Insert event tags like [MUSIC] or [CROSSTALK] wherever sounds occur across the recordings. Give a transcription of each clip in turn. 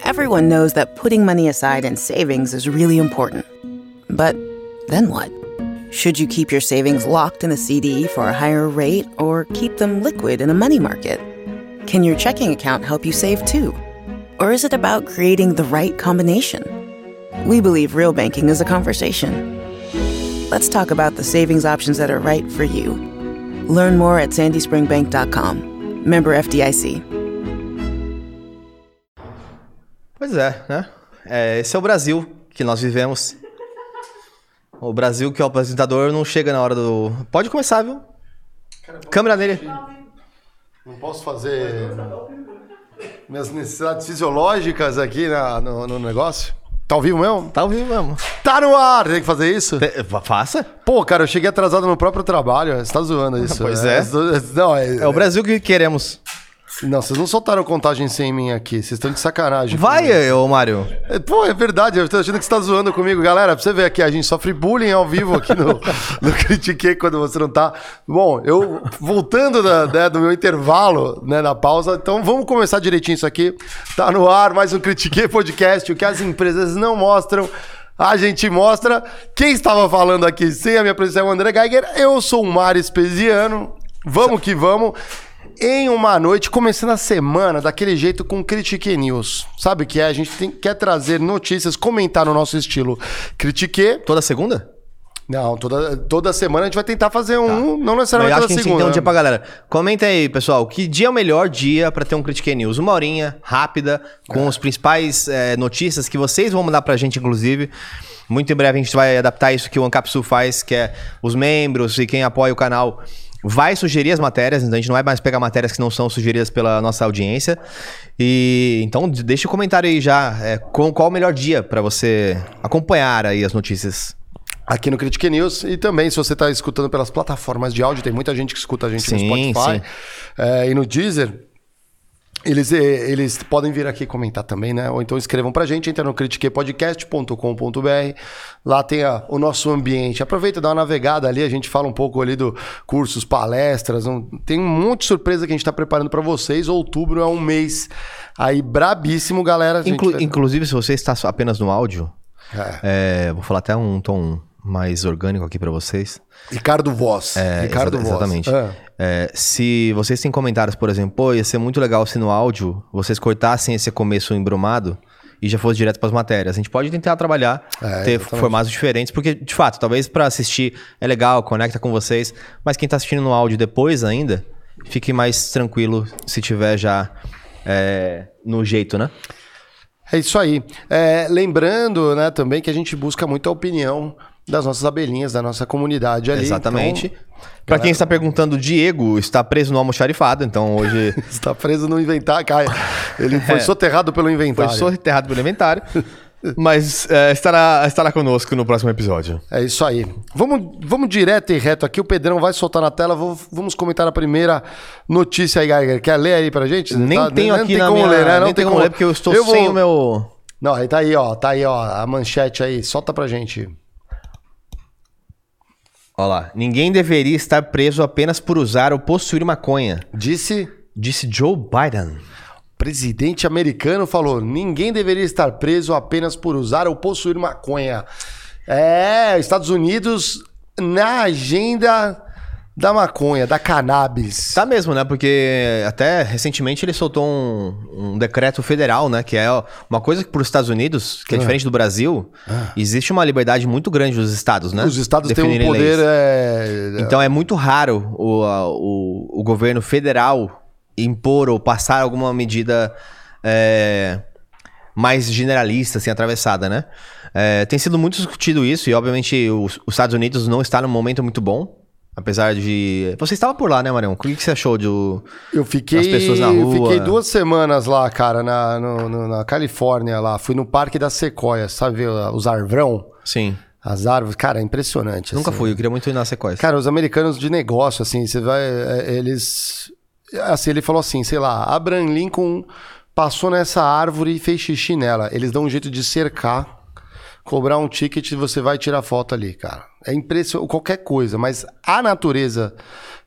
Everyone knows that putting money aside in savings is really important. But then what? Should you keep your savings locked in a CD for a higher rate or keep them liquid in a money market? Can your checking account help you save too? Or is it about creating the right combination? We believe real banking is a conversation. Let's talk about the savings options that are right for you. Learn more at sandyspringbank.com. Member FDIC. Pois é, né? É, esse é o Brasil que nós vivemos. O Brasil que o apresentador não chega na hora do. Pode começar, viu? Câmera nele. Não posso fazer minhas necessidades fisiológicas aqui na- no, no negócio? Tá ao vivo mesmo? Tá ao vivo mesmo. Tá no ar! Tem que fazer isso? Te- Faça. Pô, cara, eu cheguei atrasado no próprio trabalho. Você tá zoando isso. Pois é. Não, é, É o Brasil que queremos. Não, vocês não soltaram contagem sem mim aqui. Vocês estão de sacanagem. Vai, ô Mário. É, Pô, é verdade, eu tô achando que você tá zoando comigo. Galera, pra você ver aqui, a gente sofre bullying ao vivo aqui no, [LAUGHS] no Critiquei quando você não tá. Bom, eu voltando da- né, do meu intervalo, né, na pausa, então vamos começar direitinho isso aqui. Tá no ar, mais um Critiquei Podcast, o que as empresas não mostram. A gente mostra. Quem estava falando aqui sem a minha presença é o André Geiger. Eu sou o Mário Espesiano. Vamos que vamos. Em uma noite, começando a semana daquele jeito com Critique News. Sabe o que é? A gente tem- quer trazer notícias, comentar no nosso estilo Critique. Toda segunda? Não, toda, toda semana a gente vai tentar fazer um, não Eu necessariamente acho toda que a gente tem que segunda. ter um dia pra galera. Comenta aí, pessoal, que dia é o melhor dia pra ter um Critique News? Uma horinha, rápida, com É. os principais eh, notícias que vocês vão mandar pra gente, inclusive. Muito em breve a gente vai adaptar isso que o Ancapsul faz, que é os membros e quem apoia o canal vai sugerir as matérias, então a gente não vai mais pegar matérias que não são sugeridas pela nossa audiência. E então deixa o comentário aí já, eh, com, qual o melhor dia pra você acompanhar aí as notícias. Aqui no Critique News. E também, se você está escutando pelas plataformas de áudio, tem muita gente que escuta a gente Sim, no Spotify sim. é, e no Deezer. Eles, eh, eles podem vir aqui comentar também, né? Ou então escrevam pra gente, entra no critiquepodcast.com.br. Lá tem a- o nosso ambiente. Aproveita, dá uma navegada ali, a gente fala um pouco ali do cursos, palestras. um- tem um monte de surpresa que a gente tá preparando pra vocês. Outubro é um mês aí brabíssimo, galera. Inclu- vai- Inclusive, se você está apenas no áudio, É. é, vou falar até um tom mais orgânico aqui pra vocês. Ricardo Voz. É, Ricardo exa- Voz. Exatamente. É. É, se vocês têm comentários, por exemplo, pô, ia ser muito legal se no áudio vocês cortassem esse começo embromado e já fosse direto para as matérias. A gente pode tentar trabalhar, É, ter exatamente. formatos diferentes, porque, de fato, talvez para assistir é legal, conecta com vocês, mas quem tá assistindo no áudio depois ainda, fique mais tranquilo se tiver já é, no jeito, né? É isso aí. É, lembrando, né, também que a gente busca muito a opinião das nossas abelhinhas, da nossa comunidade ali. Exatamente. Então, Pra quem está perguntando, o Diego está preso no almoxarifado, então hoje [LAUGHS] está preso no inventário. Cara, ele [LAUGHS] foi É. soterrado pelo foi inventário. soterrado pelo inventário. [LAUGHS] Mas é, estará, estará conosco no próximo episódio. É isso aí. Vamos, vamos direto e reto aqui. O Pedrão vai soltar na tela. Vou- vamos comentar a primeira notícia aí, Geiger. Quer ler aí pra gente? Nem Tá- tenho nem aqui tem na como minha... ler, né? Não nem tem como ler, porque eu estou vou- sem o meu... Não, aí tá aí, ó. Tá aí, ó. A manchete aí. Solta pra gente. Olha lá. Ninguém deveria estar preso apenas por usar ou possuir maconha, Disse disse Joe Biden. presidente americano falou: ninguém deveria estar preso apenas por usar ou possuir maconha. É, Estados Unidos na agenda da maconha, da cannabis. Tá mesmo, né? Porque até recentemente ele soltou um, um decreto federal, né? Que é uma coisa que para os Estados Unidos, que é diferente do Brasil, existe uma liberdade muito grande dos estados, né? Os estados têm um poder. é, Então é muito raro o, o, o governo federal impor ou passar alguma medida é, mais generalista, assim, atravessada, né? É, tem sido muito discutido isso e, obviamente, os, os Estados Unidos não está num momento muito bom. Apesar de. Você estava por lá, né, Marião? O que que você achou do. Eu fiquei, As pessoas na rua. fiquei duas semanas lá, cara, na, no- no- na Califórnia lá. Fui no Parque da Sequoia, sabe os arvrão? Sim. As árvores, cara, é impressionante. Nunca assim. fui, eu queria muito ir na sequência. Cara, os americanos de negócio, assim, você vai. é, Eles. Assim, ele falou assim, sei lá, Abraham Lincoln passou nessa árvore e fez xixi nela. Eles dão um jeito de cercar cobrar um ticket você vai tirar foto ali, cara. É impressionante, qualquer coisa, mas a natureza,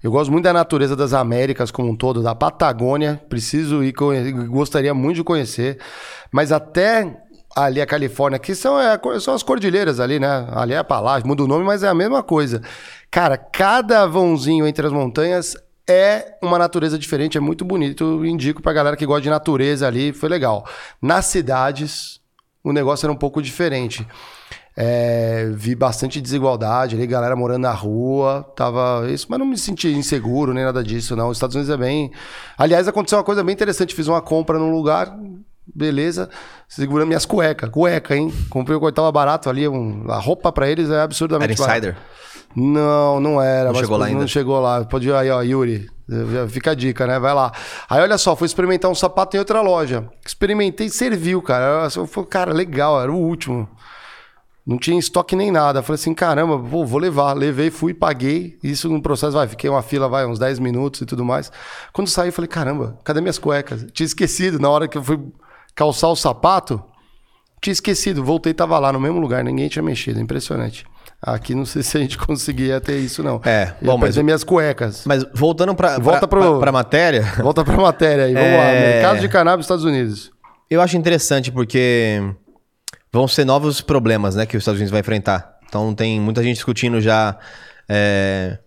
eu gosto muito da natureza das Américas como um todo, da Patagônia, preciso ir, gostaria muito de conhecer, mas até ali a Califórnia, que são, é, são as cordilheiras ali, né? Ali é a palavra, muda o nome, mas é a mesma coisa. Cara, cada vãozinho entre as montanhas é uma natureza diferente, é muito bonito. Indico pra galera que gosta de natureza ali, foi legal. Nas cidades, o negócio era um pouco diferente. É, vi bastante desigualdade ali, galera morando na rua, tava isso, mas não me senti inseguro nem nada disso, não. Os Estados Unidos é bem. Aliás, aconteceu uma coisa bem interessante. Fiz uma compra num lugar, beleza, segurando minhas cuecas, cueca, hein? Comprei o que tava barato ali, um, a roupa para eles é absurdamente Era insider? Barata. Não, não era. Não chegou lá não ainda? chegou lá. Pode ir aí, ó, Yuri. Fica a dica, né? Vai lá. Aí, olha só, fui experimentar um sapato em outra loja. Experimentei, serviu, cara. Eu falei, cara, legal, era o último. Não tinha estoque nem nada. Falei assim, caramba, pô, vou levar. Levei, fui, paguei. Isso no processo, vai, fiquei uma fila, vai, uns 10 minutos e tudo mais. Quando saí, falei, caramba, cadê minhas cuecas? Tinha esquecido. Na hora que eu fui calçar o sapato, tinha esquecido. Voltei, tava lá no mesmo lugar, ninguém tinha mexido. Impressionante. Aqui não sei se a gente [LAUGHS] conseguia ter isso, não. É, bom, mas- minhas cuecas. Mas voltando pra, Volta pra, pra matéria, [LAUGHS] Volta pra matéria aí, vamos lá. É. Mercado de cannabis Estados Unidos. eu acho interessante porque vão ser novos problemas né, que os Estados Unidos vai enfrentar. Então tem muita gente discutindo já é,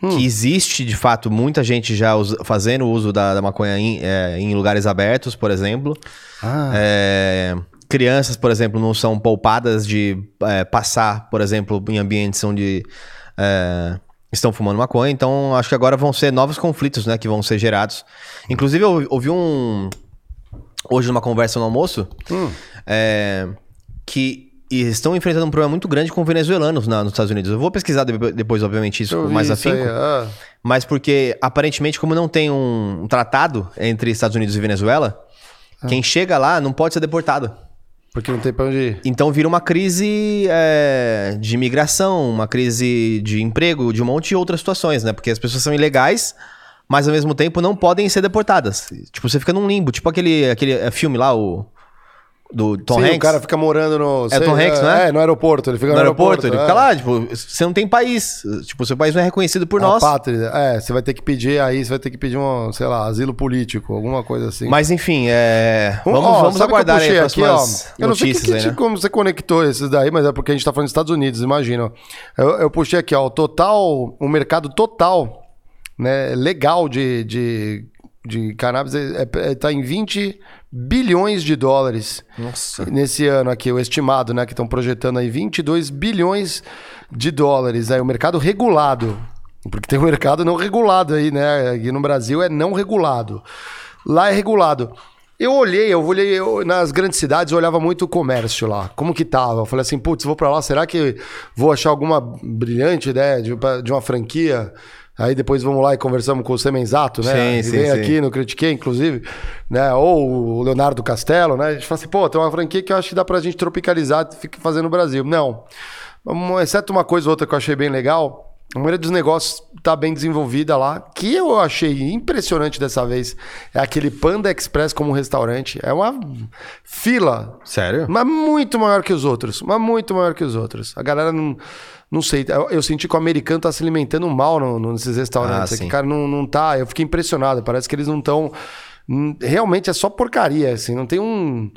que existe, de fato, muita gente já usa- fazendo uso da, da maconha em, é, em lugares abertos, por exemplo. Ah, É, crianças, por exemplo, não são poupadas de é, passar, por exemplo, em ambientes onde é, estão fumando maconha. Então, acho que agora vão ser novos conflitos, né, que vão ser gerados. Inclusive, eu ouvi um hoje numa conversa no almoço é, que estão enfrentando um problema muito grande com venezuelanos na- nos Estados Unidos. Eu vou pesquisar de- depois, obviamente, isso eu com mais afinco. ah. Mas porque, aparentemente, como não tem um, um tratado entre Estados Unidos e Venezuela, Ah. quem chega lá não pode ser deportado. Porque não tem pra onde ir. Então vira uma crise é, de imigração, uma crise de emprego, de um monte de outras situações, né? Porque as pessoas são ilegais, mas ao mesmo tempo não podem ser deportadas. Tipo, você fica num limbo. Tipo aquele, aquele é, filme lá, o. Do Tom Sim, Hanks. o cara fica morando no... É Tom Hanks, é? É, no aeroporto. Ele fica no aeroporto, ele é. fica lá, tipo, você não tem país. Tipo, seu país não é reconhecido por A nós. pátria. É, você vai ter que pedir aí, você vai ter que pedir um, sei lá, asilo político, alguma coisa assim. Mas enfim, é, vamos, ó, vamos que eu aguardar aí as próximas Eu não sei que que aí, né? como você conectou esses daí, mas é porque a gente tá falando dos Estados Unidos, imagina. Eu, eu puxei aqui, ó, o total, o mercado total, né, legal de, de, de cannabis é, é, tá em 20 bilhões de dólares Nossa. nesse ano aqui, o estimado, né, que estão projetando aí 22 bilhões de dólares, aí o mercado regulado, porque tem um mercado não regulado aí, né, aqui no Brasil é não regulado, lá é regulado. Eu olhei, eu olhei eu- nas grandes cidades, eu olhava muito o comércio lá, como que tava. Eu falei assim, putz, vou pra lá, será que vou achar alguma brilhante ideia de, de uma franquia? Aí depois vamos lá e conversamos com o Semenzato, né? Sim, sim, vem sim. aqui no Critiquei, inclusive, né? Ou o Leonardo Castelo, né? A gente fala assim, pô, tem uma franquia que eu acho que dá pra gente tropicalizar e ficar fazendo no Brasil. Não. Exceto uma coisa ou outra que eu achei bem legal, a maioria dos negócios tá bem desenvolvida lá. Que eu achei impressionante dessa vez é aquele Panda Express como restaurante. É uma fila Sério? mas muito maior que os outros. Mas muito maior que os outros. A galera não. Não sei. Eu, eu senti que o americano tá se alimentando mal no- no- nesses restaurantes. Ah, sim. cara, não, não tá. Eu fiquei impressionado. Parece que eles não estão. Realmente é só porcaria, assim. Não tem um.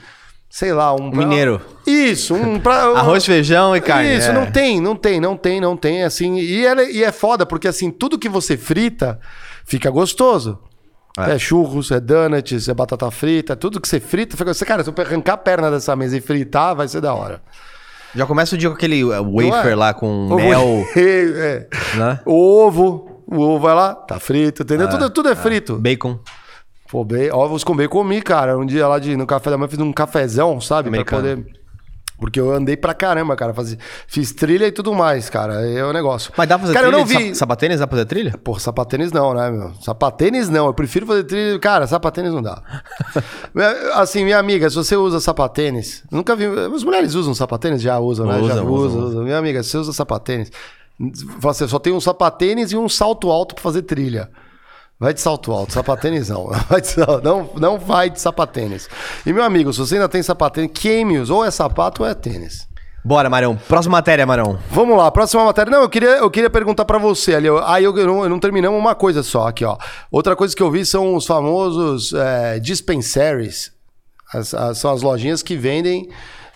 Sei lá, um. Mineiro. Isso, um. Pra, [LAUGHS] Arroz, feijão e carne. Isso, é. não tem, não tem, não tem, não tem, assim. E é, e é foda, porque assim, tudo que você frita fica gostoso. É. É, churros, é donuts, é batata frita, tudo que você frita, fica cara, se eu arrancar a perna dessa mesa e fritar, vai ser da hora. Já começa o dia com aquele Não wafer é? lá com O mel, [LAUGHS] é. né? O ovo, o ovo vai lá, tá frito, entendeu? Ah, tudo, tudo é frito. Bacon. Pô, bem, ovos com bacon comi, cara. Um dia lá de, no café da manhã fiz um cafezão, sabe? Americano. Pra poder. Porque eu andei pra caramba, cara. Faz- Fiz trilha e tudo mais, cara. É o negócio. Mas dá pra fazer cara, trilha? eu não vi. Sa- Sapatênis dá pra fazer trilha? Pô, sapatênis não, né, meu? Sapatênis não. Eu prefiro fazer trilha. Cara, sapatênis não dá. [LAUGHS] assim, minha amiga, se você usa sapatênis. Nunca vi. As mulheres usam sapatênis? Já usam, né? Já Usam, usam, usam. usam. Minha amiga, se você usa sapatênis. Assim, só tem um sapatênis e um salto alto pra fazer trilha. Vai de salto alto, sapatênis não. [LAUGHS] Vai de, não. Não vai de sapatênis. E meu amigo, se você ainda tem sapatênis, queime-os. Ou é sapato ou é tênis. Bora, Marão. Próxima matéria, Marão. Vamos lá, próxima matéria. Não, eu queria, eu queria perguntar para você ali. Aí eu, eu, não, eu não terminamos uma coisa só aqui, ó. Outra coisa que eu vi são os famosos é, dispensaries. As, as, são as lojinhas que vendem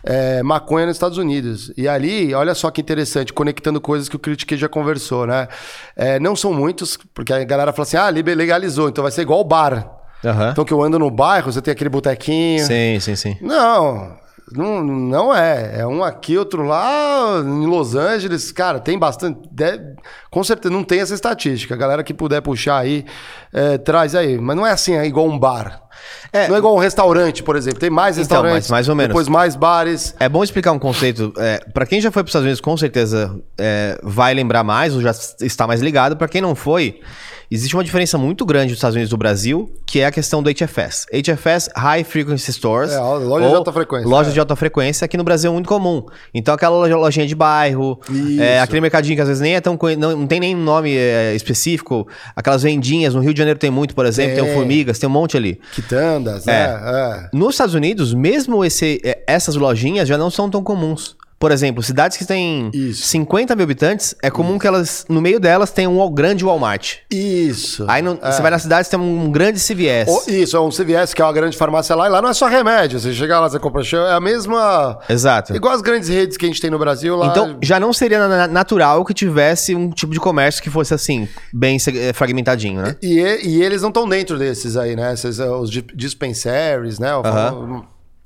é, maconha nos Estados Unidos. E ali, olha só que interessante, conectando coisas que o Critique já conversou, né? É, não são muitos, porque a galera fala assim, ah, legalizou, então vai ser igual o bar. Uhum. Então que eu ando no bairro, você tem aquele botequinho. Sim, sim, sim. Não, não, não é. É um aqui, outro lá, em Los Angeles. Cara, tem bastante. Deve, com certeza não tem essa estatística. A galera que puder puxar aí, é, traz aí. Mas não é assim, é igual um bar. É, não é igual um restaurante, por exemplo. Tem mais então, restaurantes, então, mais ou menos. depois mais bares. É bom explicar um conceito. É, para quem já foi para os Estados Unidos, com certeza é, vai lembrar mais ou já está mais ligado. Para quem não foi, Existe uma diferença muito grande dos Estados Unidos do Brasil, que é a questão do HFS. HFS, High Frequency Stores. É, loja de alta frequência. Loja é. de alta frequência, aqui no Brasil é muito comum. Então, aquela lojinha de bairro, é, aquele mercadinho que às vezes nem é tão. Não, não tem nem nome é, específico. Aquelas vendinhas, no Rio de Janeiro tem muito, por exemplo, tem, tem o Formigas, tem um monte ali. Quitandas, é. é. Nos Estados Unidos, mesmo esse, é, essas lojinhas já não são tão comuns. Por exemplo, cidades que têm Isso. 50 mil habitantes, é comum Isso. que elas, no meio delas, tenham um grande Walmart. Isso. Aí no, é. você vai na cidade, tem um grande CVS. O, isso, é um CVS, que é uma grande farmácia lá, e lá não é só remédio. Você chega lá, você compra show, é a mesma. Exato. Igual as grandes redes que a gente tem no Brasil lá. Então, já não seria natural que tivesse um tipo de comércio que fosse assim, bem eh, fragmentadinho, né? E, e, e eles não estão dentro desses aí, né? Esses, eh, os dispensaries, né? O,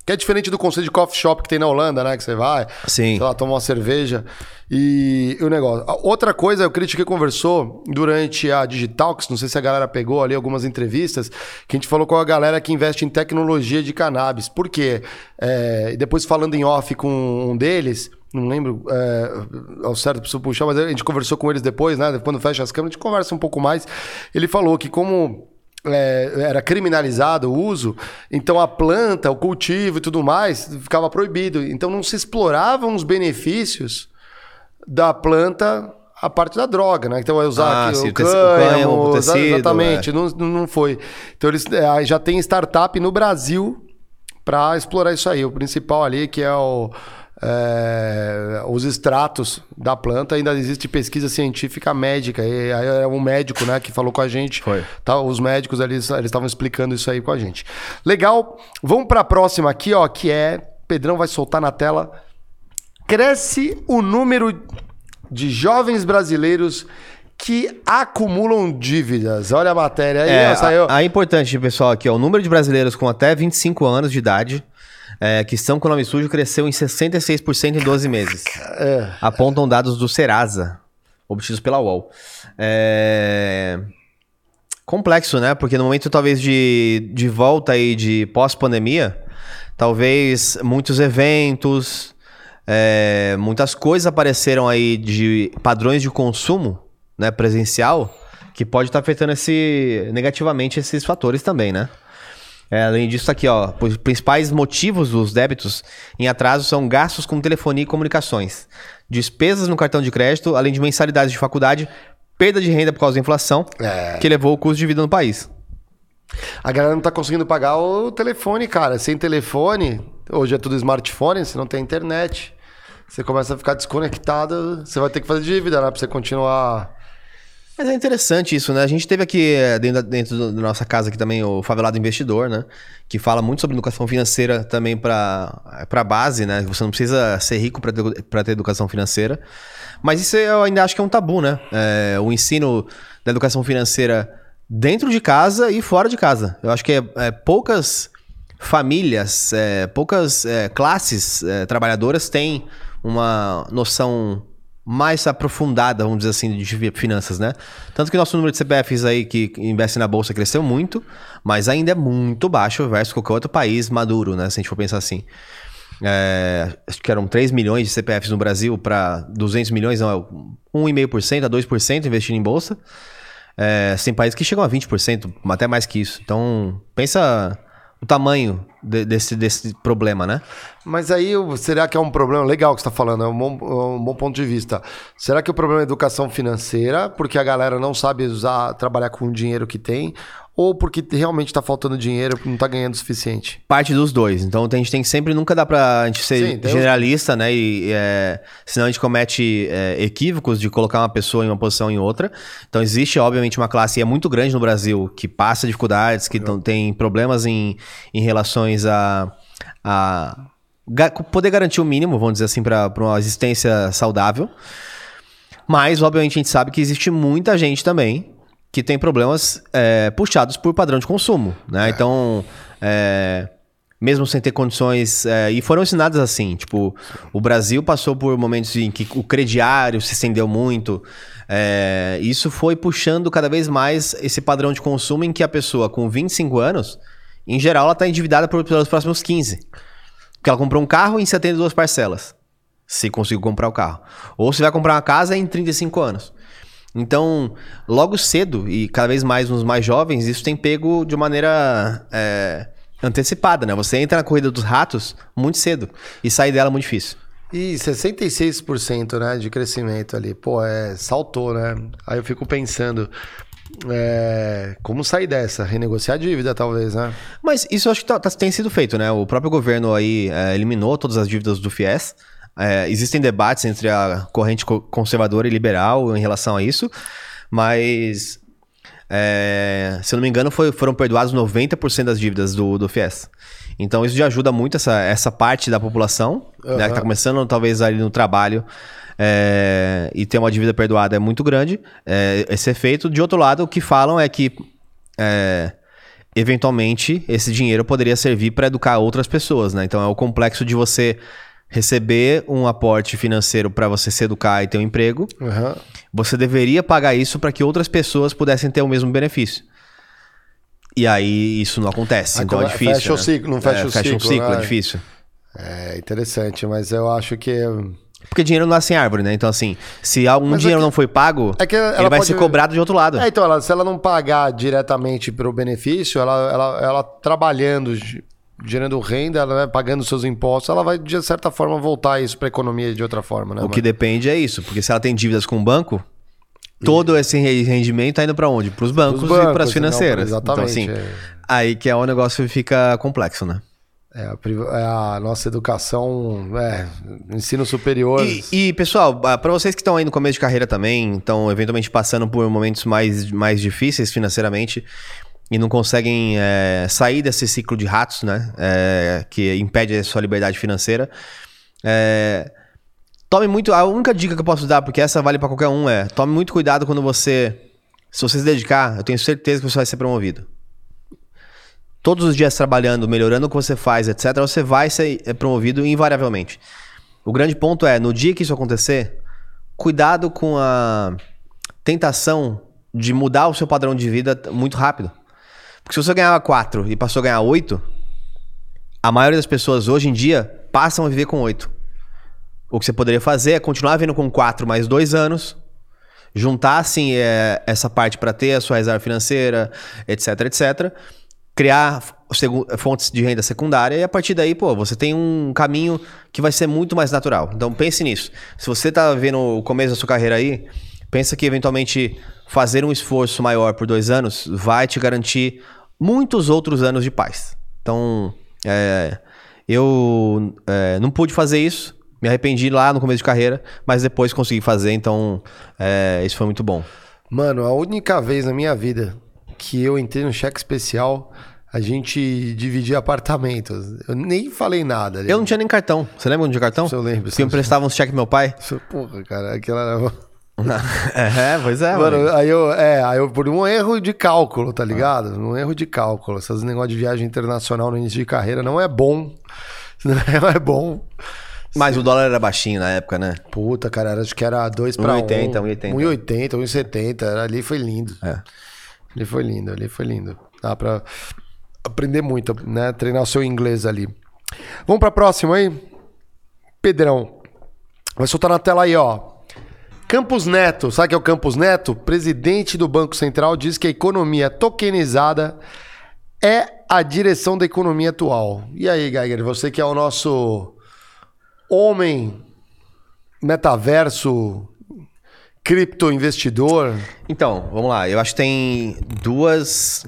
que é diferente do conceito de coffee shop que tem na Holanda, né? Que você vai, Sim. sei lá, toma uma cerveja e, e o negócio. Outra coisa, o Critiquei conversou durante a Digitalks, não sei se a galera pegou ali algumas entrevistas, que a gente falou com a galera que investe em tecnologia de cannabis. Por quê? É, depois falando em off com um deles, não lembro é, ao certo, preciso puxar, mas a gente conversou com eles depois, né? Quando fecha as câmeras, a gente conversa um pouco mais. Ele falou que como é, era criminalizado o uso, então a planta, o cultivo e tudo mais ficava proibido. Então não se exploravam os benefícios da planta a parte da droga, né? Então vai usar ah, aqui, o, cânhamo, o tecido, exatamente, é. não, não foi. Então eles é, já tem startup no Brasil para explorar isso aí. O principal ali que é o é, os extratos da planta, ainda existe pesquisa científica médica. E é um médico né, que falou com a gente. Foi. Tá, os médicos ali eles estavam explicando isso aí com a gente. Legal. Vamos para a próxima aqui, ó, que é. Pedrão vai soltar na tela. Cresce o número de jovens brasileiros que acumulam dívidas. Olha a matéria aí. É, saiu... a, a importante, pessoal, aqui, ó, o número de brasileiros com até 25 anos de idade é, que estão com o nome sujo cresceu em 66% em 12 meses. É. Apontam dados do Serasa, obtidos pela UOL. É... Complexo, né? Porque no momento talvez de, de volta aí de pós-pandemia, talvez muitos eventos, é, muitas coisas apareceram aí de padrões de consumo né, presencial que pode estar tá afetando esse, negativamente esses fatores também, né? É, além disso, tá aqui, ó, os principais motivos dos débitos em atraso são gastos com telefonia e comunicações, despesas no cartão de crédito, além de mensalidades de faculdade, perda de renda por causa da inflação, é. que levou o custo de vida no país. A galera não tá conseguindo pagar o telefone, cara. Sem telefone, hoje é tudo smartphone, você não tem internet. Você começa a ficar desconectado, você vai ter que fazer dívida, né? Pra você continuar mas é interessante isso, né? A gente teve aqui eh, dentro, dentro da nossa casa aqui também o Favelado Investidor, né? Que fala muito sobre educação financeira também para a base, né? Você não precisa ser rico para ter, ter educação financeira. Mas isso eu ainda acho que é um tabu, né? É, o ensino da educação financeira dentro de casa e fora de casa. Eu acho que é, é poucas famílias, é, poucas classes trabalhadoras têm uma noção mais aprofundada, vamos dizer assim, de finanças, né? Tanto que nosso número de CPFs aí que investem na bolsa cresceu muito, mas ainda é muito baixo versus qualquer outro país maduro, né? Se a gente for pensar assim. É, acho que eram 3 milhões de CPFs no Brasil para 200 milhões, não, 1,5% a 2% investindo em bolsa. É, tem países que chegam a 20%, até mais que isso. Então, pensa o tamanho de- desse, desse problema, né? Mas aí, será que é um problema legal que você está falando? É um bom, é um bom ponto de vista. Será que o problema é educação financeira, porque a galera não sabe usar, trabalhar com o dinheiro que tem, ou porque realmente está faltando dinheiro, porque não está ganhando o suficiente? Parte dos dois. Então a gente tem que sempre, nunca dá pra gente ser Sim, os- generalista, né? E, é, senão a gente comete é, equívocos de colocar uma pessoa em uma posição em outra. Então existe, obviamente, uma classe e é muito grande no Brasil que passa dificuldades, que tem problemas em, em relações a, a poder garantir o mínimo, vamos dizer assim, para uma existência saudável. Mas, obviamente, a gente sabe que existe muita gente também que tem problemas é, puxados por padrão de consumo, né? Então, é, mesmo sem ter condições... é, e foram ensinadas assim, tipo... O Brasil passou por momentos em que o crediário se estendeu muito. é, isso foi puxando cada vez mais esse padrão de consumo em que a pessoa com 25 anos, em geral, ela está endividada por, pelos próximos 15. Porque ela comprou um carro em 72 parcelas. Se conseguiu comprar o carro. Ou se vai comprar uma casa em 35 anos. Então, logo cedo, e cada vez mais nos mais jovens, isso tem pego de maneira é, antecipada, né? Você entra na corrida dos ratos muito cedo e sair dela é muito difícil. E 66% né, de crescimento ali. Pô, é, saltou, né? Aí eu fico pensando, é, como sair dessa? Renegociar a dívida, talvez, né? Mas isso acho que tá- tá- tem sido feito, né? O próprio governo aí é, eliminou todas as dívidas do FIES. É, existem debates entre a corrente co- conservadora e liberal em relação a isso, mas é, se eu não me engano, foi- foram perdoados 90% das dívidas do, do FIES. Então isso já ajuda muito essa, essa parte da população, né, que está começando talvez ali no trabalho é, e ter uma dívida perdoada é muito grande, é, esse efeito. De outro lado, o que falam é que é, eventualmente esse dinheiro poderia servir para educar outras pessoas, né? Então é o complexo de você receber um aporte financeiro para você se educar e ter um emprego. Aham. Você deveria pagar isso para que outras pessoas pudessem ter o mesmo benefício. E aí isso não acontece, Aí então é come- difícil. fecha o né? ciclo, não fecha É, o fecha um ciclo, ciclo, né? é difícil. É interessante, mas eu acho que. Porque dinheiro não nasce em árvore, né? Então, assim, se algum Mas é dinheiro que- não foi pago, é que ela ele vai pode- ser cobrado de outro lado. É, então, ela- se ela não pagar diretamente pelo benefício, ela, ela, ela trabalhando, gerando renda, ela, né, pagando seus impostos, ela vai, de certa forma, voltar isso para a economia de outra forma, né? O que depende é isso, porque se ela tem dívidas com o banco, todo esse re- rendimento tá indo para onde? Para os bancos, Pros e para bancos, as financeiras. não, então, exatamente, assim, é. aí que é o negócio fica complexo, né? É, a, é a nossa educação, é, ensino superior. E, e, pessoal, para vocês que estão aí no começo de carreira também, estão eventualmente passando por momentos mais, mais difíceis financeiramente e não conseguem é, sair desse ciclo de ratos, né? É, que impede a sua liberdade financeira. É, tome muito. A única dica que eu posso dar, porque essa vale para qualquer um, é tome muito cuidado quando você. Se você se dedicar, eu tenho certeza que você vai ser promovido. Todos os dias trabalhando, melhorando o que você faz, etc., você vai ser é, promovido invariavelmente. O grande ponto é, no dia que isso acontecer, cuidado com a tentação de mudar o seu padrão de vida muito rápido. Porque se você ganhava 4 e passou a ganhar 8, a maioria das pessoas hoje em dia passam a viver com 8. O que você poderia fazer é continuar vivendo com 4 mais 2 anos, juntar assim é, essa parte para ter a sua reserva financeira, etc, etc, criar fontes de renda secundária e a partir daí, pô, você tem um caminho que vai ser muito mais natural. Então pense nisso. Se você tá vendo o começo da sua carreira aí, pensa que eventualmente fazer um esforço maior por dois anos vai te garantir muitos outros anos de paz. Então, é, eu é, não pude fazer isso, me arrependi lá no começo de carreira, mas depois consegui fazer, então é, isso foi muito bom. Mano, a única vez na minha vida que eu entrei no cheque especial, a gente dividia apartamentos. Eu nem falei nada. Eu não tinha nem cartão. Você lembra de cartão? Isso eu lembro, Que isso eu eu- emprestava uns cheques meu pai? Isso, Porra, cara, aquela era. [LAUGHS] é, pois é, Mano, mano. aí eu, é, aí eu, por um erro de cálculo, tá ligado? Um erro de cálculo. Esses negócios de viagem internacional no início de carreira não é bom. [LAUGHS] Não é bom. Mas o dólar era baixinho na época, né? Puta, cara, era- acho que era 2 para 1. 1,80, 1,80. 1,80, 1,70. era- Ali foi lindo. É. Ali foi lindo, ali foi lindo. Dá pra aprender muito, né? Treinar o seu inglês ali. Vamos pra próxima aí? Pedrão. Vai soltar na tela aí, ó. Campos Neto, sabe o que é o Campos Neto? Presidente do Banco Central diz que a economia tokenizada é a direção da economia atual? E aí, Geiger, você que é o nosso homem metaverso cripto investidor. Então, vamos lá. Eu acho que tem duas.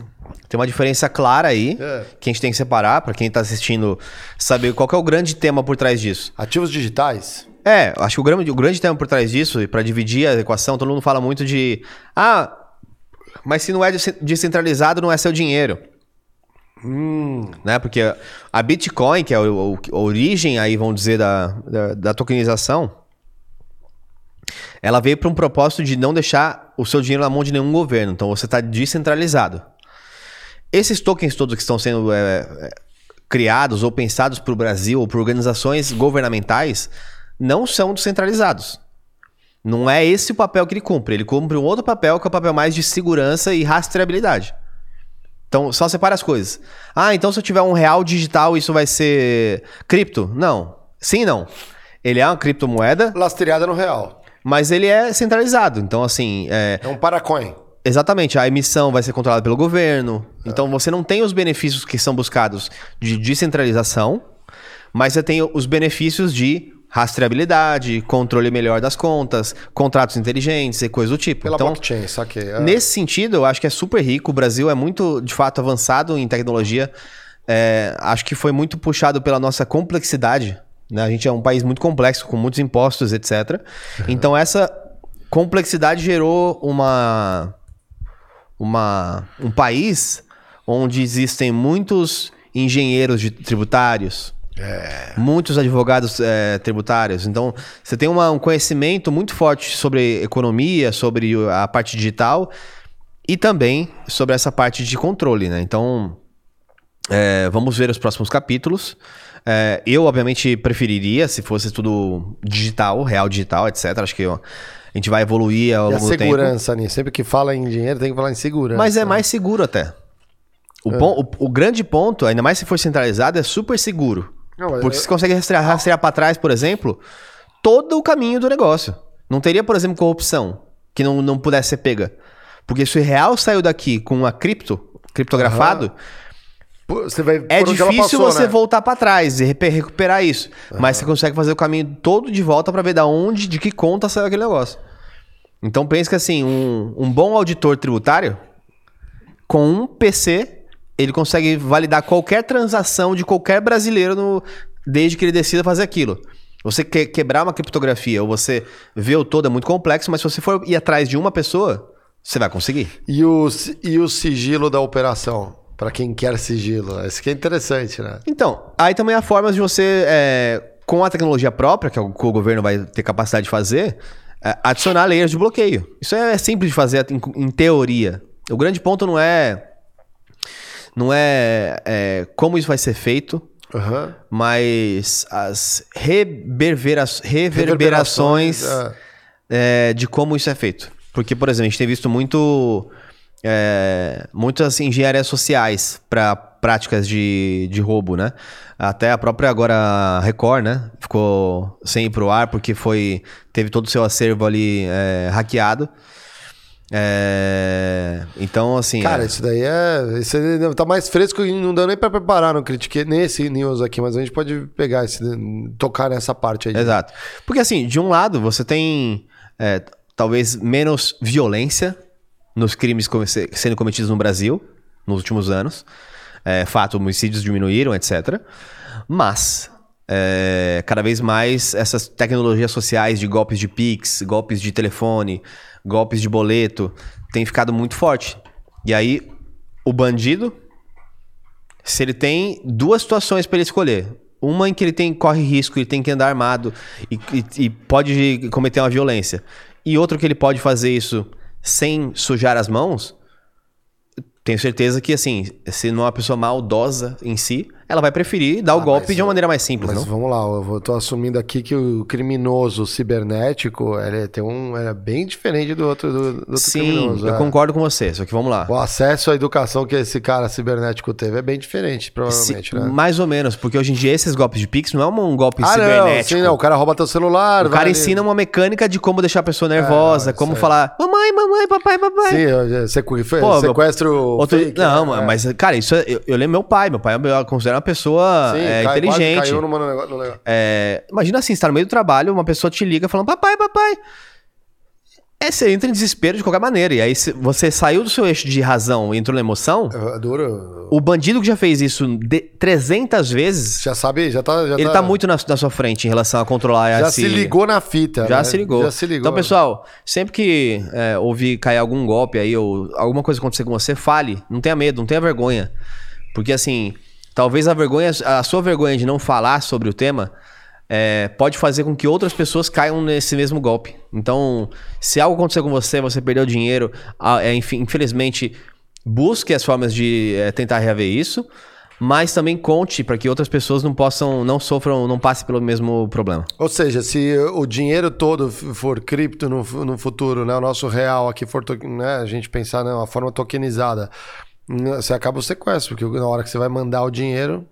Tem uma diferença clara aí É. que a gente tem que separar para quem está assistindo saber qual é o grande tema por trás disso. Ativos digitais? É, acho que o grande, o grande tema por trás disso, e para dividir a equação, todo mundo fala muito de. Ah, mas se não é desce- descentralizado, não é seu dinheiro. Né? Porque a Bitcoin, que é o- o- a origem aí, vamos dizer, da, da, da tokenização, ela veio para um propósito de não deixar o seu dinheiro na mão de nenhum governo. Então você está descentralizado. Esses tokens todos que estão sendo é, é, criados ou pensados para o Brasil ou por organizações governamentais não são descentralizados. Não é esse o papel que ele cumpre. Ele cumpre um outro papel que é o papel mais de segurança e rastreabilidade. Então, só separa as coisas. Ah, então se eu tiver um real digital, isso vai ser cripto? Não. Sim não. Ele é uma criptomoeda, Lastreada no real. mas ele é centralizado. Então, assim, é, É um paracoin. Exatamente, a emissão vai ser controlada pelo governo. Então você não tem os benefícios que são buscados de descentralização, mas você tem os benefícios de rastreabilidade, controle melhor das contas, contratos inteligentes e coisa do tipo. Pela então, blockchain, saquei. É. Nesse sentido, eu acho que é super rico. O Brasil é muito, de fato, avançado em tecnologia. É, acho que foi muito puxado pela nossa complexidade. né? A gente é um país muito complexo, com muitos impostos, etc. Então, essa complexidade gerou uma, uma, um país onde existem muitos engenheiros de tributários, muitos advogados é, tributários. Então, você tem uma- um conhecimento muito forte sobre economia, sobre a parte digital e também sobre essa parte de controle, né? Então, é, vamos ver os próximos capítulos. É, eu, obviamente, preferiria se fosse tudo digital, real digital, etc. Acho que ó, a gente vai evoluir ao E longo do tempo. segurança, Aninha? Sempre que fala em dinheiro, tem que falar em segurança. Mas é mais seguro até. O, pon- o- o grande ponto, ainda mais se for centralizado, é super seguro. Não, Porque você consegue rastrear, rastrear para trás, por exemplo, todo o caminho do negócio. Não teria, por exemplo, corrupção que não, não pudesse ser pega. Porque se o real saiu daqui com uma cripto, criptografado, Pô, Você vai é difícil passou, você né? voltar para trás e recuperar isso. Mas você consegue fazer o caminho todo de volta para ver da onde, de que conta saiu aquele negócio. Então pensa que assim, um, um bom auditor tributário, com um PC, ele consegue validar qualquer transação de qualquer brasileiro no- desde que ele decida fazer aquilo. Você quer quebrar uma criptografia ou você vê o todo é muito complexo, mas se você for ir atrás de uma pessoa, você vai conseguir. E o, e o sigilo da operação? Pra quem quer sigilo. Isso que é interessante, né? Então, aí também há formas de você, é, com a tecnologia própria, que, é o, que o governo vai ter capacidade de fazer, é, adicionar layers de bloqueio. Isso é simples de fazer em, em teoria. O grande ponto não é, não é, é como isso vai ser feito, Aham. mas as reverbera- reverberações Reverberações, é, de como isso é feito. Porque, por exemplo, a gente tem visto muito é, muitas engenharias sociais para práticas de, de roubo, né? Até a própria agora Record, né? Ficou sem ir pro ar porque foi teve todo o seu acervo ali é, hackeado. É, então, assim. Cara, é- isso daí é. Isso tá mais fresco e não deu nem pra preparar no Critique nesse news aqui, mas a gente pode pegar esse. tocar nessa parte aí. Exato. Porque assim, de um lado, você tem é, talvez menos violência nos crimes sendo cometidos no Brasil nos últimos anos. É, fato, homicídios diminuíram, etc. Mas é, cada vez mais essas tecnologias sociais de golpes de Pix, golpes de telefone, golpes de boleto, têm ficado muito forte. E aí, o bandido, se ele tem duas situações para ele escolher. Uma em que ele tem, corre risco, ele tem que andar armado e, e- e pode cometer uma violência. E outro que ele pode fazer isso sem sujar as mãos. Tenho certeza que, assim, se não é uma pessoa maldosa em si, ela vai preferir dar o Ah, golpe mas- de uma maneira mais simples, Mas não? vamos lá, eu vou- tô assumindo aqui que o criminoso cibernético ele tem um, é bem diferente do outro, do, do outro Sim, criminoso. eu é. concordo com você, só que vamos lá. O acesso à educação que esse cara cibernético teve é bem diferente, provavelmente, né? Mais ou menos, porque hoje em dia esses golpes de Pix não é um golpe Ah, não, cibernético. sim, não, o cara rouba teu celular. O cara ali- ensina uma mecânica de como deixar a pessoa nervosa, isso como falar mamãe, mamãe, papai, papai. Sim, sequ- Pô, sequestro Outro- fake, não, né? mas, cara, isso é- eu, eu lembro meu pai. Meu pai eu considero uma pessoa Sim, é, cai- inteligente. caiu numa- no negócio- no negócio. É, imagina assim, você tá no meio do trabalho, uma pessoa te liga falando, papai, papai. É, você entra em desespero de qualquer maneira. E aí você saiu do seu eixo de razão e entrou na emoção. Duro. O bandido que já fez isso de 300 vezes, Já sabe, já tá. Já ele tá muito na, na sua frente em relação a controlar Já esse... se ligou na fita. Já né? se ligou. Já se ligou. Então, pessoal, sempre que é, ouvir cair algum golpe aí ou alguma coisa acontecer com você, fale. Não tenha medo, não tenha vergonha. Porque assim, talvez a vergonha, a sua vergonha de não falar sobre o tema é, pode fazer com que outras pessoas caiam nesse mesmo golpe. Então, se algo acontecer com você, você perdeu dinheiro, ah, é, infelizmente, busque as formas de é, tentar reaver isso. Mas também conte para que outras pessoas não possam, não sofram, não passem pelo mesmo problema. Ou seja, se o dinheiro todo for cripto no, no futuro, né, o nosso real aqui for, né, a gente pensar numa forma tokenizada, né, você acaba o sequestro, porque na hora que você vai mandar o dinheiro,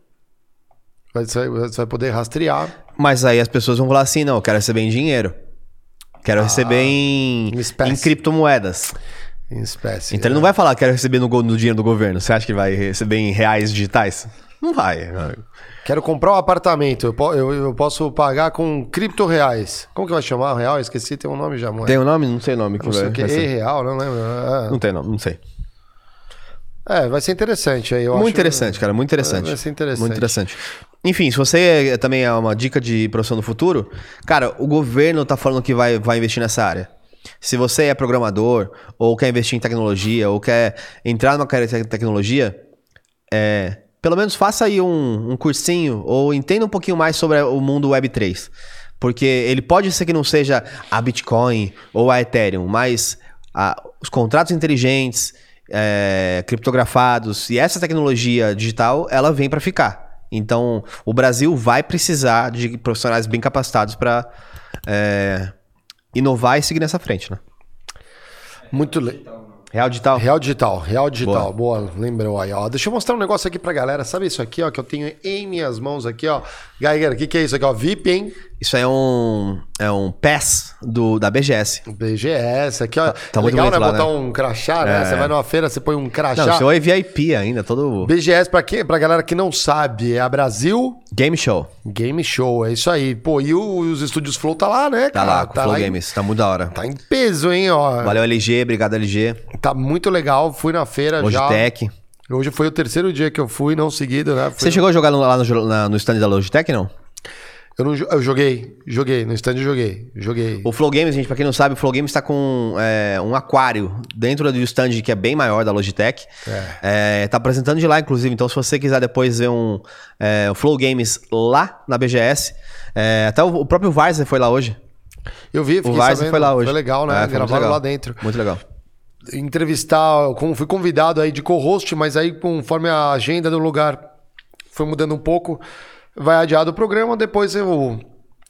você vai, poder rastrear. Mas aí as pessoas vão falar assim: não, eu quero receber em dinheiro. Quero receber em, em criptomoedas. Em espécie. Então ele não vai falar quero receber no, no dinheiro do governo. Você acha que vai receber em reais digitais? Não vai. Quero comprar um apartamento, eu, eu- eu posso pagar com cripto reais. Como que vai chamar? Real? Esqueci, tem um nome já, moeda. Tem um nome? Não sei o nome. Que Não sei vai, o que. E-real, não lembro. É. Não tem nome, não sei. É, vai ser interessante aí. eu muito acho- interessante, cara. Muito interessante. Vai ser interessante. Muito interessante. Enfim, se você é- também é uma dica de profissão no futuro, cara, o governo tá falando que vai, vai investir nessa área. Se você é programador, ou quer investir em tecnologia, ou quer entrar numa carreira de tecnologia, é, pelo menos faça aí um, um cursinho, ou entenda um pouquinho mais sobre o mundo Web3. Porque ele pode ser que não seja a Bitcoin ou a Ethereum, mas a- os contratos inteligentes, é, criptografados e essa tecnologia digital, ela vem para ficar. Então, o Brasil vai precisar de profissionais bem capacitados para inovar e seguir nessa frente, né? Muito legal. Real digital. Real digital, real digital. Boa, lembrou aí, ó. Deixa eu mostrar um negócio aqui pra galera. Sabe isso aqui, ó, que eu tenho em minhas mãos aqui, ó. Geiger, o que, que é isso aqui, ó? VIP, hein? Isso aí é um, é um pass do, da BGS. BGS, aqui, ó. tá muito Legal, né? bonito lá, Botar né? um crachá, né? É. Você vai numa feira, você põe um crachá. Não, seu é VIP ainda, todo BGS, pra, quem, pra galera que não sabe, é a Brasil game show. Game Show, é isso aí. Pô, e o- os estúdios Flow tá lá, né, Tá cara? lá com o Flow em- Games, tá muito da hora. Tá em peso, hein, ó. Valeu LG, obrigado LG. Tá muito legal. Fui na feira Logitech. já. Hoje foi o terceiro dia que eu fui, não seguido, né? Fui Você chegou a jogar no- lá no, na- no stand da Logitech, não? Eu, não, eu joguei, joguei, no stand eu joguei, joguei. O Flow Games, gente, pra quem não sabe, o Flow Games tá com é, um aquário dentro do stand que é bem maior da Logitech. É, tá apresentando de lá, inclusive. Então, se você quiser depois ver um é, o Flow Games lá na BGS, é, até o, o próprio Varzer foi lá hoje. Eu vi, O Varzer sabendo. foi lá hoje. Foi legal, né? É, Gravaram lá dentro. Muito legal. Entrevistar, como fui convidado aí de co-host, mas aí conforme a agenda do lugar foi mudando um pouco, vai adiado o programa, depois eu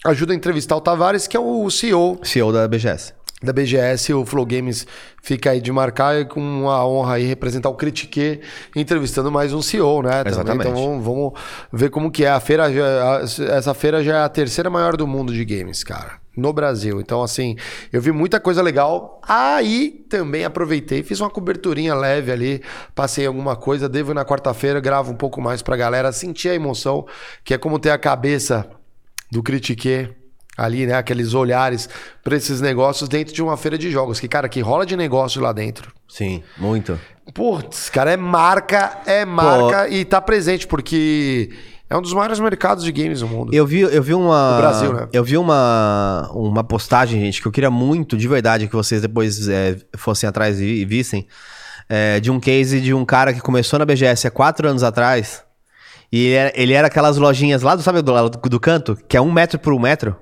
ajudo a entrevistar o Tavares, que é o CEO CEO da BGS. da BGS, o Flow Games fica aí de marcar e com a honra aí representar o Critique, entrevistando mais um CEO, né? também. Exatamente. Então vamos, vamos ver como que é. A feira, já- essa feira já é a terceira maior do mundo de games, cara. No Brasil. Então, assim, eu vi muita coisa legal. Aí também aproveitei, fiz uma coberturinha leve ali, passei alguma coisa. Devo ir na quarta-feira, gravo um pouco mais pra galera sentir a emoção, que é como ter a cabeça do Critique ali, né? Aqueles olhares pra esses negócios dentro de uma feira de jogos. Que, cara, que rola de negócio lá dentro. Sim, muito. Putz, cara, é marca, é marca e tá presente, porque é um dos maiores mercados de games do mundo. Eu vi, eu vi uma. No Brasil, né? Eu vi uma, uma postagem, gente, que eu queria muito, de verdade, que vocês depois é, fossem atrás e, vissem. é, de um case de um cara que começou na BGS há quatro anos atrás. E ele era, ele era aquelas lojinhas lá do, sabe, do lado do, do canto, que é um metro por um metro.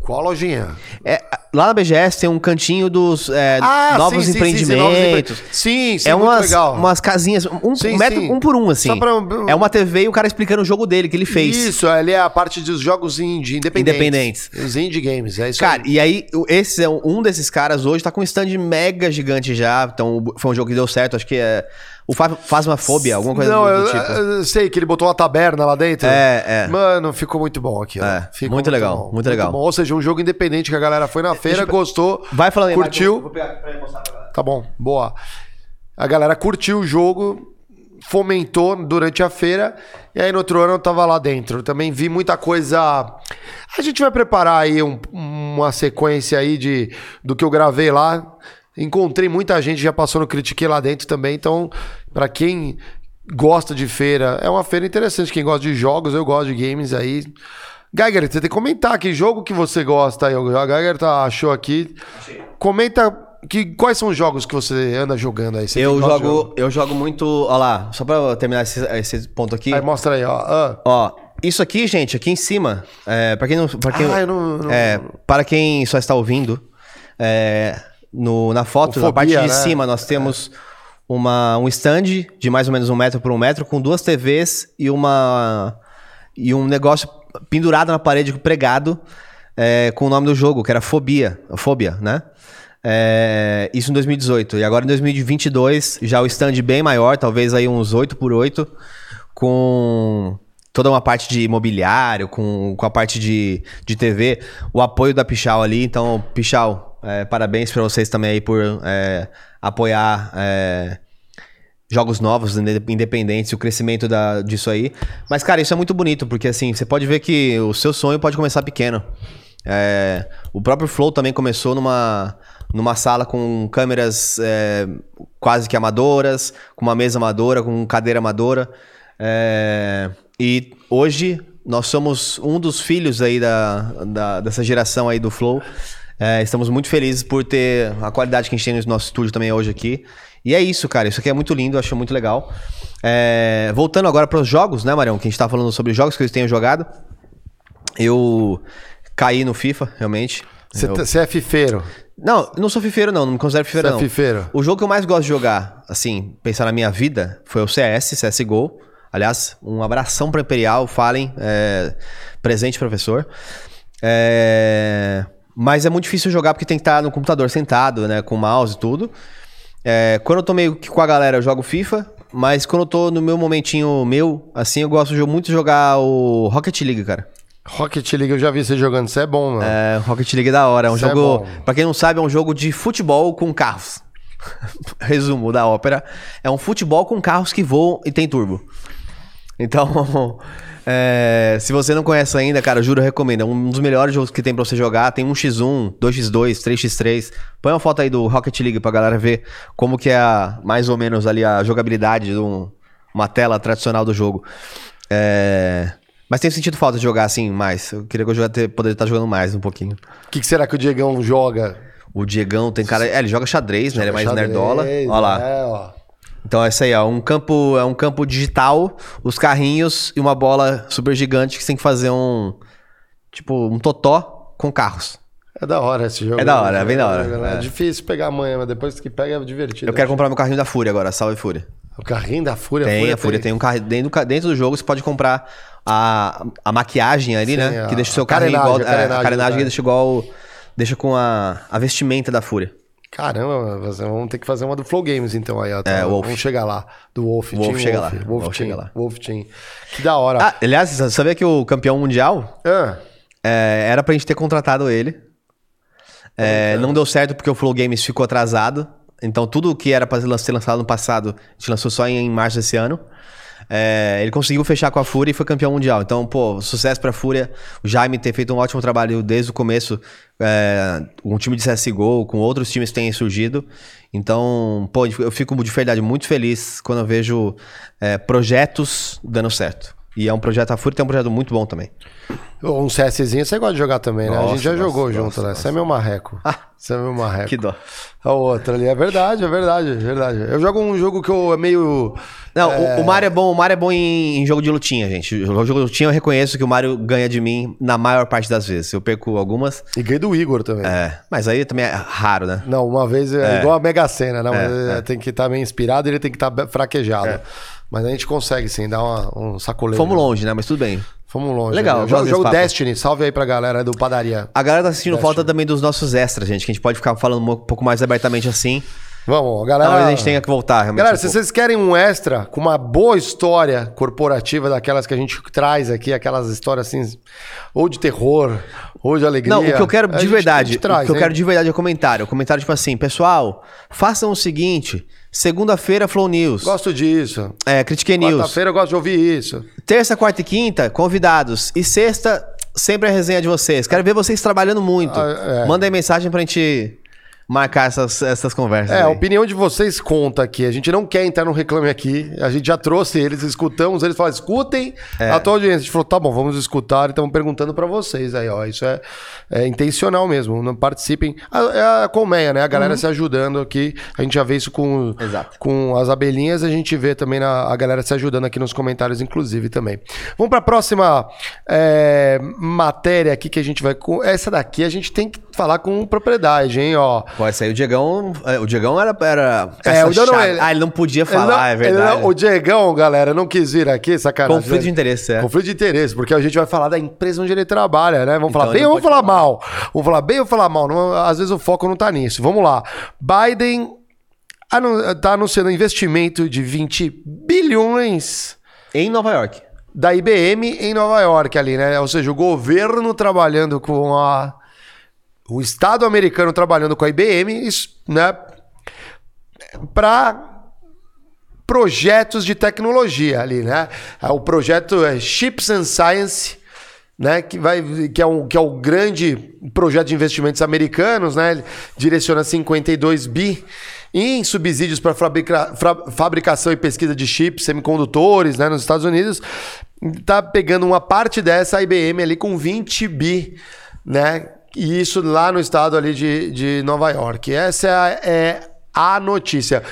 Qual lojinha? É, lá na BGS tem um cantinho dos é, novos, sim, empreendimentos. Sim, sim, novos empre- sim, sim, é umas, legal. umas casinhas, um, um metro um por um, assim. Pra- É uma TV e o cara explicando o jogo dele, que ele fez. Isso, ali é a parte dos jogos indie, independentes. Independentes. Os indie games, é isso Cara, aí. e aí, esse é um- um desses caras hoje tá com um stand mega gigante já. Então, foi um jogo que deu certo. Acho que é. O Fa- Phasmophobia, alguma coisa Não, do, eu, do tipo. eu sei que ele botou uma taberna lá dentro. É, é. Mano, ficou muito bom aqui. É, muito legal, muito legal. bom. Ou seja, um jogo independente que a galera foi na feira, gostou, Vai falando aí, curtiu. eu vou pegar pra mostrar pra galera. Tá bom, boa. A galera curtiu o jogo, fomentou durante a feira, e aí no outro ano eu tava lá dentro. Também vi muita coisa. A gente vai preparar aí um- uma sequência aí de, do que eu gravei lá. Encontrei muita gente, já passou no Critique lá dentro também. Então, pra quem gosta de feira, é uma feira interessante. Quem gosta de jogos, eu gosto de games aí. Geiger, você tem que comentar que jogo que você gosta aí. O Geiger tá, achou aqui. Comenta que, quais são os jogos que você anda jogando aí. Você Eu jogo, eu jogo muito. Ó lá, só pra terminar esse, esse ponto aqui. Aí mostra aí, ó. Ah, Ó, isso aqui, gente, aqui em cima, é, para quem não, para quem, Ah, eu não- não- é, para quem só está ouvindo, é, no, na foto, na parte de né? cima, nós temos uma, um stand de mais ou menos um metro por um metro com duas TVs e uma e um negócio pendurado na parede pregado é, com o nome do jogo, que era Fobia, Fobia, né? É, isso em 2018. E agora em 2022, já o stand bem maior, talvez aí uns 8 por 8 com toda uma parte de imobiliário, com, com a parte de, de TV, o apoio da Pichal ali. Então, Pichal, é, parabéns para vocês também aí por é, apoiar é, jogos novos, inde- independentes, o crescimento da, disso aí. Mas, cara, isso é muito bonito, porque assim, você pode ver que o seu sonho pode começar pequeno. É, o próprio Flow também começou numa, numa sala com câmeras é, quase que amadoras, com uma mesa amadora, com cadeira amadora. É, e hoje nós somos um dos filhos aí da, da- dessa geração aí do Flow. É, estamos muito felizes por ter a qualidade que a gente tem no nosso estúdio também hoje aqui. E é isso, cara. Isso aqui é muito lindo, eu acho muito legal. É, voltando agora para os jogos, né, Marião? Que a gente tá falando sobre jogos que eles tenham jogado. Eu caí no FIFA, realmente. Você Eu- tá- é fifeiro. Não, eu não sou fifeiro, não. Não me considero fifeiro, é não. fifeiro. O jogo que eu mais gosto de jogar, assim, pensar na minha vida, foi o CS, CSGO. Aliás, um abração para Imperial, falem. é, presente, professor. É, mas é muito difícil jogar porque tem que estar no computador sentado, né? Com mouse e tudo. É, quando eu tô meio que com a galera, eu jogo FIFA. Mas quando eu tô no meu momentinho meu, assim, eu gosto muito de jogar o Rocket League, cara. Rocket League, eu já vi você jogando. Você é bom, mano. É, Rocket League é da hora. É um Isso é jogo. bom. pra quem não sabe, é um jogo de futebol com carros. [LAUGHS] Resumo da ópera. É um futebol com carros que voam e tem turbo. Então, [LAUGHS] é, se você não conhece ainda, cara, juro, recomendo. É um dos melhores jogos que tem pra você jogar. Tem 1x1, 2x2, 3x3. Põe uma foto aí do Rocket League pra galera ver como que é a- mais ou menos ali a jogabilidade de um- uma tela tradicional do jogo. É, Mas tem sentido falta de jogar assim mais. Eu queria que eu jogasse- poderia estar jogando mais um pouquinho. O que, que será que o Diegão joga? O Diegão tem cara. É, ele joga xadrez, né? Ele é mais Xadrez, nerdola. Olha lá. É, ó. Então é isso aí, ó. Um campo, é um campo digital, os carrinhos e uma bola super gigante que você tem que fazer um. Tipo, um totó com carros. É da hora esse jogo. É da hora, é bem da hora, É, é. difícil pegar amanhã, mas depois que pega é divertido. Eu quero comprar meu carrinho da Fúria agora, salve Fúria. O carrinho da Fúria. Tem, a Fúria tem um carro. Dentro, dentro do jogo você pode comprar a, a maquiagem ali, Sim, né? a- Que deixa o seu a carrinho igual. a é, carenagem a do carenagem que deixa igual. Deixa com a, a vestimenta da Fúria. Caramba, vamos ter que fazer uma do Flow Games então aí, ó. É, Wolf. Vamos chegar lá. Do Wolf. Wolf Team chega Wolf. lá, Wolf, Wolf Team. lá. Wolf Team. Que da hora. Ah, aliás, você sabia que o campeão mundial Ah, É, era pra gente ter contratado ele. É, não deu certo porque o Flow Games ficou atrasado. Então tudo que era pra ser lançado no passado, a gente lançou só em março desse ano. É, ele conseguiu fechar com a Fúria e foi campeão mundial. Então, pô, sucesso pra Fúria. O Jaime ter feito um ótimo trabalho desde o começo. É, um time de CSGO, com outros times que têm surgido. Então, pô, eu fico de verdade muito feliz quando eu vejo é, projetos dando certo. E é um projeto, a Fúria tem um projeto muito bom também. Um CSzinho você gosta de jogar também, né? a Gosto, gente já gosto, jogou gosto, junto, né? Você é meu marreco. Você é meu marreco. Que dó. A outra ali. É verdade, é verdade, é verdade. Eu jogo um jogo que eu é meio. Não, o, o Mario é bom, o Mario é bom em, em jogo de lutinha, gente. O jogo de lutinha eu reconheço que o Mario ganha de mim na maior parte das vezes. Eu perco algumas. E ganhei do Igor também. É, mas aí também é raro, né? Não, uma vez é, É. igual a Mega Sena, né? É, é, tem que estar bem inspirado e ele tem que estar fraquejado. Mas a gente consegue sim, dar uma- um sacoleiro. Fomos longe, né? Mas tudo bem. Fomos longe. Legal, né? Jogo, jogo. Destiny, salve aí pra galera do Padaria. A galera tá sentindo falta também dos nossos extras, gente, que a gente pode ficar falando um pouco mais abertamente assim. Vamos, galera. Talvez a gente tenha que voltar, realmente. Galera, um se pouco. vocês querem um extra com uma boa história corporativa, daquelas que a gente traz aqui, aquelas histórias assim, ou de terror, ou de alegria. Não, o que eu quero de verdade, gente traz, o que eu hein? quero de verdade é o comentário. O comentário tipo assim, pessoal, façam o seguinte, segunda-feira Flow News, Gosto disso. é, Critique News, Quarta-feira eu gosto de ouvir isso. terça, quarta e quinta, convidados, e sexta, sempre a resenha de vocês. Quero ver vocês trabalhando muito. Ah, é. Manda aí mensagem pra gente marcar essas, essas conversas. É, a aí. opinião de vocês conta aqui. A gente não quer entrar no Reclame Aqui. A gente já trouxe eles, escutamos, eles falaram, escutem É. a tua audiência. A gente falou, tá bom, vamos escutar e estamos perguntando pra vocês aí, ó. Isso é, é intencional mesmo. Não participem. A- É a colmeia, né? A galera se ajudando aqui. A gente já vê isso com, Uhum. Exato. com as abelhinhas. A gente vê também na- a galera se ajudando aqui nos comentários, inclusive, também. Vamos pra próxima é, matéria aqui que a gente vai... com Essa daqui a gente tem que falar com propriedade, hein, ó. Pode ser. O Diegão, é, o Diegão era. era É, o não- ele- Ah, ele não podia falar, não- é verdade. não- o Diegão, galera, não quis vir aqui, sacanagem. Conflito de interesse, é. Conflito de interesse, porque a gente vai falar da empresa onde ele trabalha, né? Vamos Então falar bem ou vamos falar mal? Vamos falar bem ou falar mal? Não- às vezes o foco não tá nisso. Vamos lá. Biden anu- tá anunciando investimento de 20 bilhões Em Nova York. da IBM em Nova York ali, né? Ou seja, o governo trabalhando com a... O Estado americano trabalhando com a IBM, né? Para projetos de tecnologia ali, né? Ah, O projeto é Chips and Science, né? Que, vai, que, é um, que é o grande projeto de investimentos americanos, né? Ele direciona 52 bi em subsídios para fabrica, fabricação e pesquisa de chips, semicondutores, né? Nos Estados Unidos. Tá pegando uma parte dessa a IBM ali com 20 bi, né? E isso lá no estado ali de, de Nova York. Essa é a, é a notícia.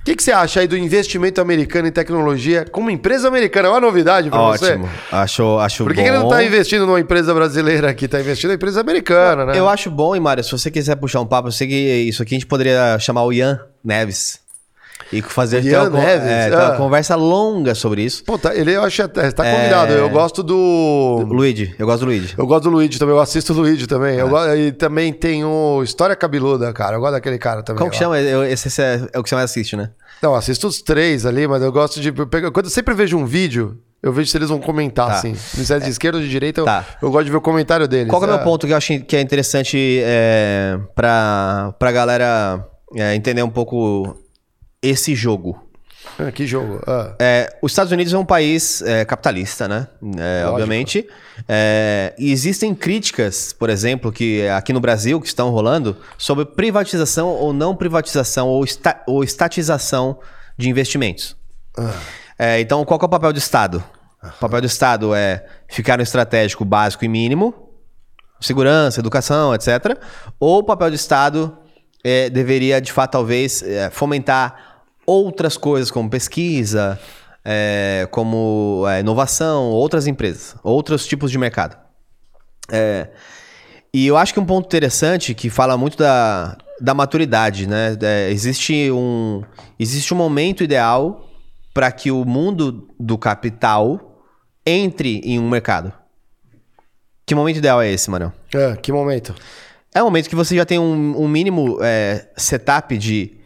O que, que você acha aí do investimento americano em tecnologia como empresa americana? É uma novidade para você? Ótimo. Acho, acho Por que, bom. que ele não tá investindo numa empresa brasileira aqui? Tá investindo em empresa americana, né? Eu acho bom, e Mário, se você quiser puxar um papo, eu sei que isso aqui a gente poderia chamar o Ian Neves. E fazer Ian uma, Neves? é, ter uma conversa longa sobre isso. Pô, tá- ele eu acho até, tá É. convidado. Eu gosto do. Luigi, eu gosto do Luigi. Eu gosto do Luigi também, eu assisto o Luigi também. É. Eu gosto, e também tem o História Cabeluda, cara. Eu gosto daquele cara também. Como que chama? Eu- esse, esse é, é o que você mais assiste, né? Não, assisto os três ali, mas eu gosto de. eu pego- Quando eu sempre vejo um vídeo, eu vejo se eles vão comentar, Tá. assim. Se é de esquerda ou de direita, eu- Tá. eu, gosto de ver o comentário deles. Qual é o meu É. ponto que eu acho que é interessante é, pra, pra galera é, entender um pouco esse jogo? Ah, que jogo. Ah. É, os Estados Unidos é um país é, capitalista, né? É, obviamente. É, e existem críticas, por exemplo, que aqui no Brasil que estão rolando sobre privatização ou não privatização ou, esta- ou estatização de investimentos. É, então, qual é o papel do Estado? O papel do Estado é ficar no estratégico básico e mínimo, segurança, educação, etc. Ou o papel do Estado é, deveria, de fato, talvez, fomentar outras coisas, como pesquisa, é, como é, inovação, outras empresas, outros tipos de mercado. É, e eu acho que um ponto interessante que fala muito da, da maturidade, né? É, existe, um, existe um momento ideal para que o mundo do capital entre em um mercado. Que momento ideal é esse, Manel? Ah, que momento. É um momento que você já tem um, um mínimo é, setup de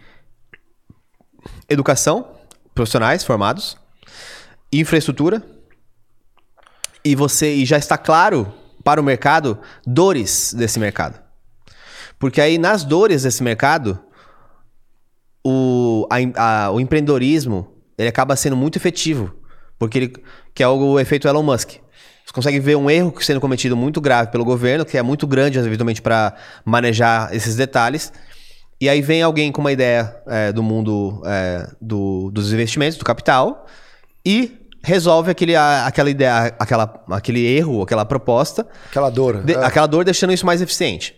educação, profissionais formados, infraestrutura, e você e já está claro para o mercado dores desse mercado. Porque aí nas dores desse mercado, o, a a- o empreendedorismo ele acaba sendo muito efetivo. Porque ele, que é o efeito Elon Musk. Você consegue ver um erro sendo cometido muito grave pelo governo, que é muito grande, eventualmente, para manejar esses detalhes. E aí vem alguém com uma ideia é, do mundo é, do- dos investimentos, do capital, e resolve aquele, a- aquela ideia, aquela, aquele erro, aquela proposta, Aquela dor. de- é. aquela dor deixando isso mais eficiente.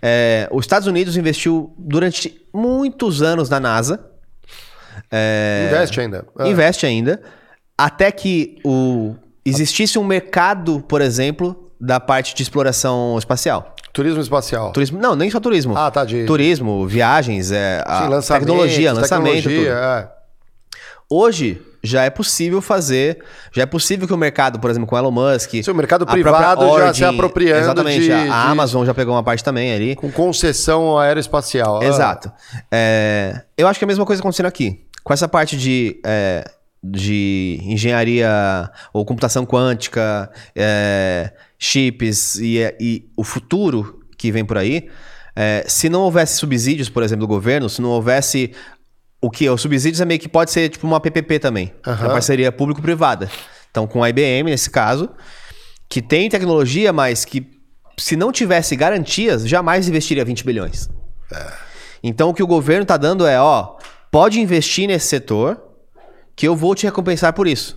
É, os Estados Unidos investiu durante muitos anos na NASA. É, Investe ainda. É. Investe ainda. Até que o, existisse um mercado, por exemplo, da parte de exploração espacial. Turismo espacial. Turismo, não, nem só turismo. Ah, tá, de- Turismo, viagens, é, Sim, lançamento, tecnologia, lançamento, tecnologia, é. Hoje já é possível fazer, já é possível que o mercado, por exemplo, com Elon Musk, Sim, o mercado privado própria já se apropriando exatamente, de- a, de- Amazon já pegou uma parte também ali. Com concessão aeroespacial. Ah. Exato. É, eu acho que é a mesma coisa acontecendo aqui. Com essa parte de, é, de engenharia ou computação quântica, é, chips e, e o futuro que vem por aí, é, se não houvesse subsídios, por exemplo, do governo, se não houvesse o que? Os subsídios é meio que pode ser tipo uma PPP também, Aham. uma parceria público-privada. Então, com a IBM, nesse caso, que tem tecnologia, mas que se não tivesse garantias, jamais investiria 20 bilhões. Então o que o governo está dando é, ó, pode investir nesse setor que eu vou te recompensar por isso.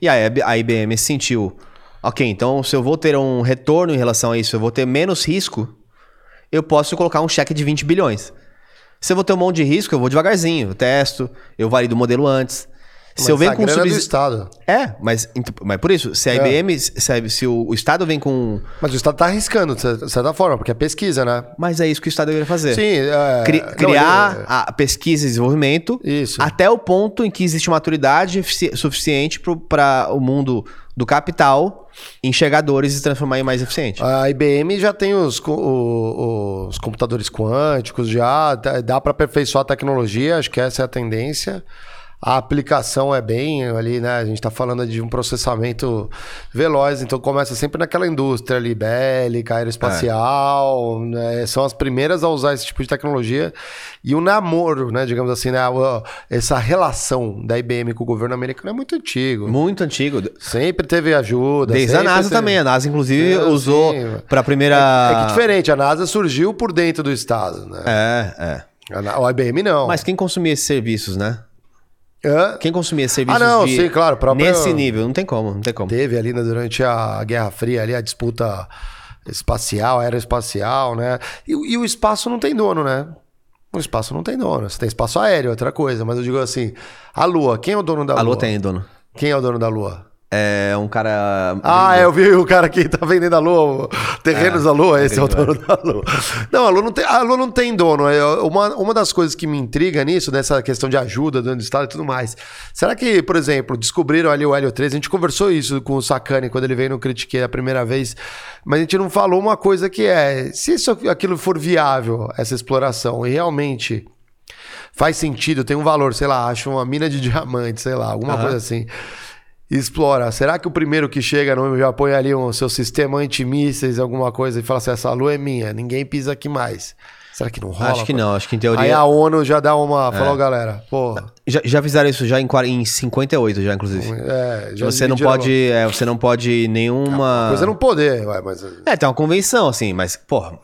E aí a IBM sentiu, ok, então se eu vou ter um retorno em relação a isso, eu vou ter menos risco, eu posso colocar um cheque de 20 bilhões. Se eu vou ter um monte de risco, eu vou devagarzinho, eu testo, eu valido o modelo antes. Se eu venho com grana é do subsídio. Estado. É, mas, mas por isso, se a É. IBM, se, a- se o, o Estado vem com. Mas o Estado tá arriscando, de cer- certa forma, porque é pesquisa, né? Mas é isso que o Estado deveria fazer. Sim, é... Cri- não, criar ele- a pesquisa e desenvolvimento Isso. até o ponto em que existe maturidade suficiente para o mundo do capital enxergar dores e se transformar em mais eficiente. A IBM já tem os, co- o- os computadores quânticos, já dá- dá para aperfeiçoar a tecnologia, acho que essa é a tendência. A aplicação é bem ali, né? A gente está falando de um processamento veloz, então começa sempre naquela indústria ali, bélica, aeroespacial, né? são as primeiras a usar esse tipo de tecnologia. E o namoro, né? Digamos assim, né? Essa relação da IBM com o governo americano é muito antigo. Muito antigo. Sempre teve ajuda. Desde a NASA teve- também. A NASA, inclusive, É, usou para a primeira. É que diferente, a NASA surgiu por dentro do Estado, né? É, é. A IBM não. Mas quem consumia esses serviços, né? Hã? Quem consumia esses serviços Ah, não, de- sim, claro, próprio- nesse nível? Não tem como, não tem como. Teve ali né, durante a Guerra Fria, ali a disputa espacial, aeroespacial, né? E, o- e o espaço não tem dono, né? O espaço não tem dono. Você tem espaço aéreo, outra coisa. Mas eu digo assim, a Lua, quem é o dono da A Lua? Lua tem dono. Quem é o dono da Lua? É um cara. Ah, é, eu vi o cara que tá vendendo a Lua, terrenos da Lua, esse é o dono da Lua. Não, a Lua não tem, a Lua não tem dono. É uma, uma das coisas que me intriga nisso, dessa questão de ajuda do Estado e tudo mais. Será que, por exemplo, descobriram ali o Hélio 13? A gente conversou isso com o Sacani quando ele veio no Critiquei a primeira vez, mas a gente não falou uma coisa que é: se isso, aquilo for viável, essa exploração, e realmente faz sentido, tem um valor, sei lá, acha uma mina de diamante, sei lá, alguma Aham. coisa assim. Explora. Será que o primeiro que chega no já põe ali o seu sistema antimísseis, alguma coisa, e fala assim: essa lua é minha, ninguém pisa aqui mais? Será que não rola? Acho que pô? não, acho que em teoria. Aí a ONU já dá uma. Falou, galera, pô. Já, já fizeram isso já em, em 58, já, inclusive. É, já Você não pode. é, você não pode nenhuma. Coisa não poder, ué, mas. É, tem uma convenção, assim, mas, porra,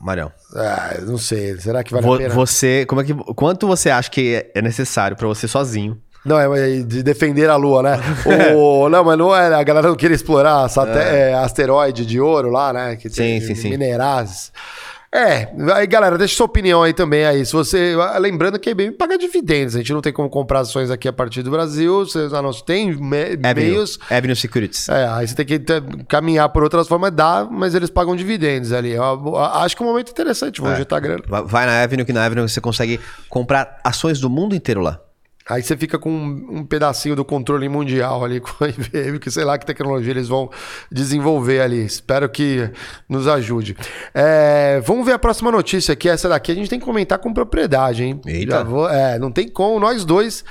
Marião. Ah, não sei. Será que vale vo- a pena? você. Como é que. Quanto você acha que é necessário pra você sozinho? Não, é mas de defender a Lua, né? [LAUGHS] o, não, mas não é. A galera não queria explorar sate- é, asteroide de ouro lá, né? Que tem Sim, sim, minerais. É, aí galera, deixa sua opinião aí também aí. Se você. Lembrando que a IBM paga dividendos. A gente não tem como comprar ações aqui a partir do Brasil. Vocês não tem me- Avenue, meios. Avenue Securities. É, aí você tem que ter- caminhar por outras formas, dá, mas eles pagam dividendos ali. Eu, eu acho que é um momento interessante, vou injetar grana. Va- Vai na Avenue, que na Avenue você consegue comprar ações do mundo inteiro lá. Aí você fica com um, um pedacinho do controle mundial ali com a IBM, que sei lá que tecnologia eles vão desenvolver ali. Espero que nos ajude. É, vamos ver a próxima notícia aqui. Essa daqui a gente tem que comentar com propriedade, hein? Eita. Vou- é, não tem como, nós dois.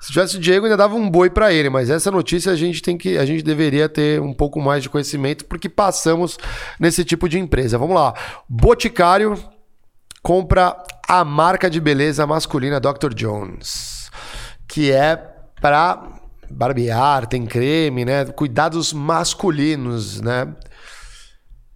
Se tivesse o Diego, ainda dava um boi pra ele, mas essa notícia a gente tem que. A gente deveria ter um pouco mais de conhecimento, porque passamos nesse tipo de empresa. Vamos lá. Boticário compra a marca de beleza masculina Dr. Jones, que é para barbear, tem creme, né? Cuidados masculinos, né?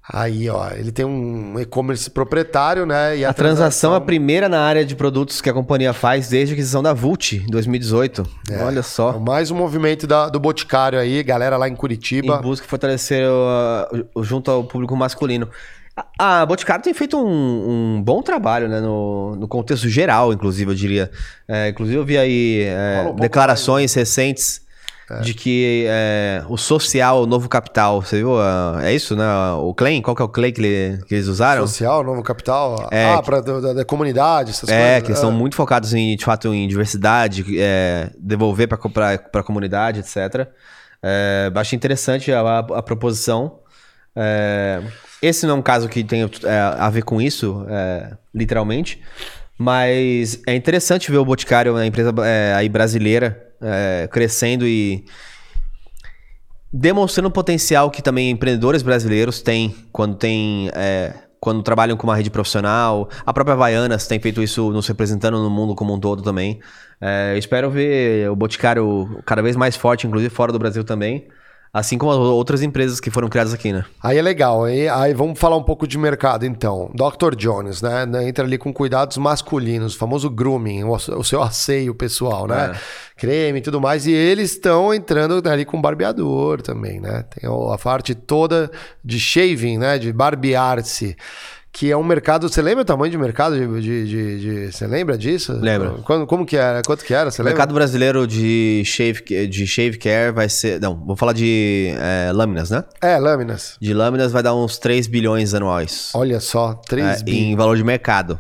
Aí, ó, ele tem um e-commerce proprietário, né? E a, a transação é a primeira na área de produtos que a companhia faz desde a aquisição da Vult, em 2018. É, Olha só. Mais um movimento da, do Boticário aí, galera lá em Curitiba. Em busca de fortalecer o, junto ao público masculino. A Boticário tem feito um, um, bom trabalho, né? No, no, contexto geral, inclusive, eu diria. É, inclusive, eu vi aí é, declarações recentes é. De que é, o social, o novo capital, você viu? É isso, né? O claim, qual que é o claim que, ele, que eles usaram? Social, novo capital. É, ah, para da, da, comunidade, essas é, coisas. É, que eles são muito focados em, de fato, em diversidade, é, devolver para a comunidade, etc. É, acho interessante a, a, a proposição. É, esse não é um caso que tem é, a ver com isso, é, literalmente. Mas é interessante ver o Boticário, a empresa é, aí brasileira, é, crescendo e demonstrando o potencial que também empreendedores brasileiros têm quando tem é, quando trabalham com uma rede profissional. A própria Havaianas tem feito isso nos representando no mundo como um todo também. É, espero ver o Boticário cada vez mais forte, inclusive fora do Brasil também. Assim como outras empresas que foram criadas aqui, né? Aí é legal. Aí, aí vamos falar um pouco de mercado, então. Dr. Jones, né? Entra ali com cuidados masculinos, o famoso grooming, o, o seu asseio pessoal, né? É. Creme e tudo mais. E eles estão entrando ali com barbeador também, né? Tem a parte toda de shaving, né? De barbear-se que é um mercado. Você lembra o tamanho de mercado de. de, de, de você lembra disso? Lembra. Quando, como que era? Quanto que era? Você o lembra? mercado brasileiro de shave, de shave care vai ser. Não, vou falar de é, lâminas, né? É, lâminas. De lâminas vai dar uns 3 bilhões anuais. Olha só, 3 é, bilhões. Em valor de mercado.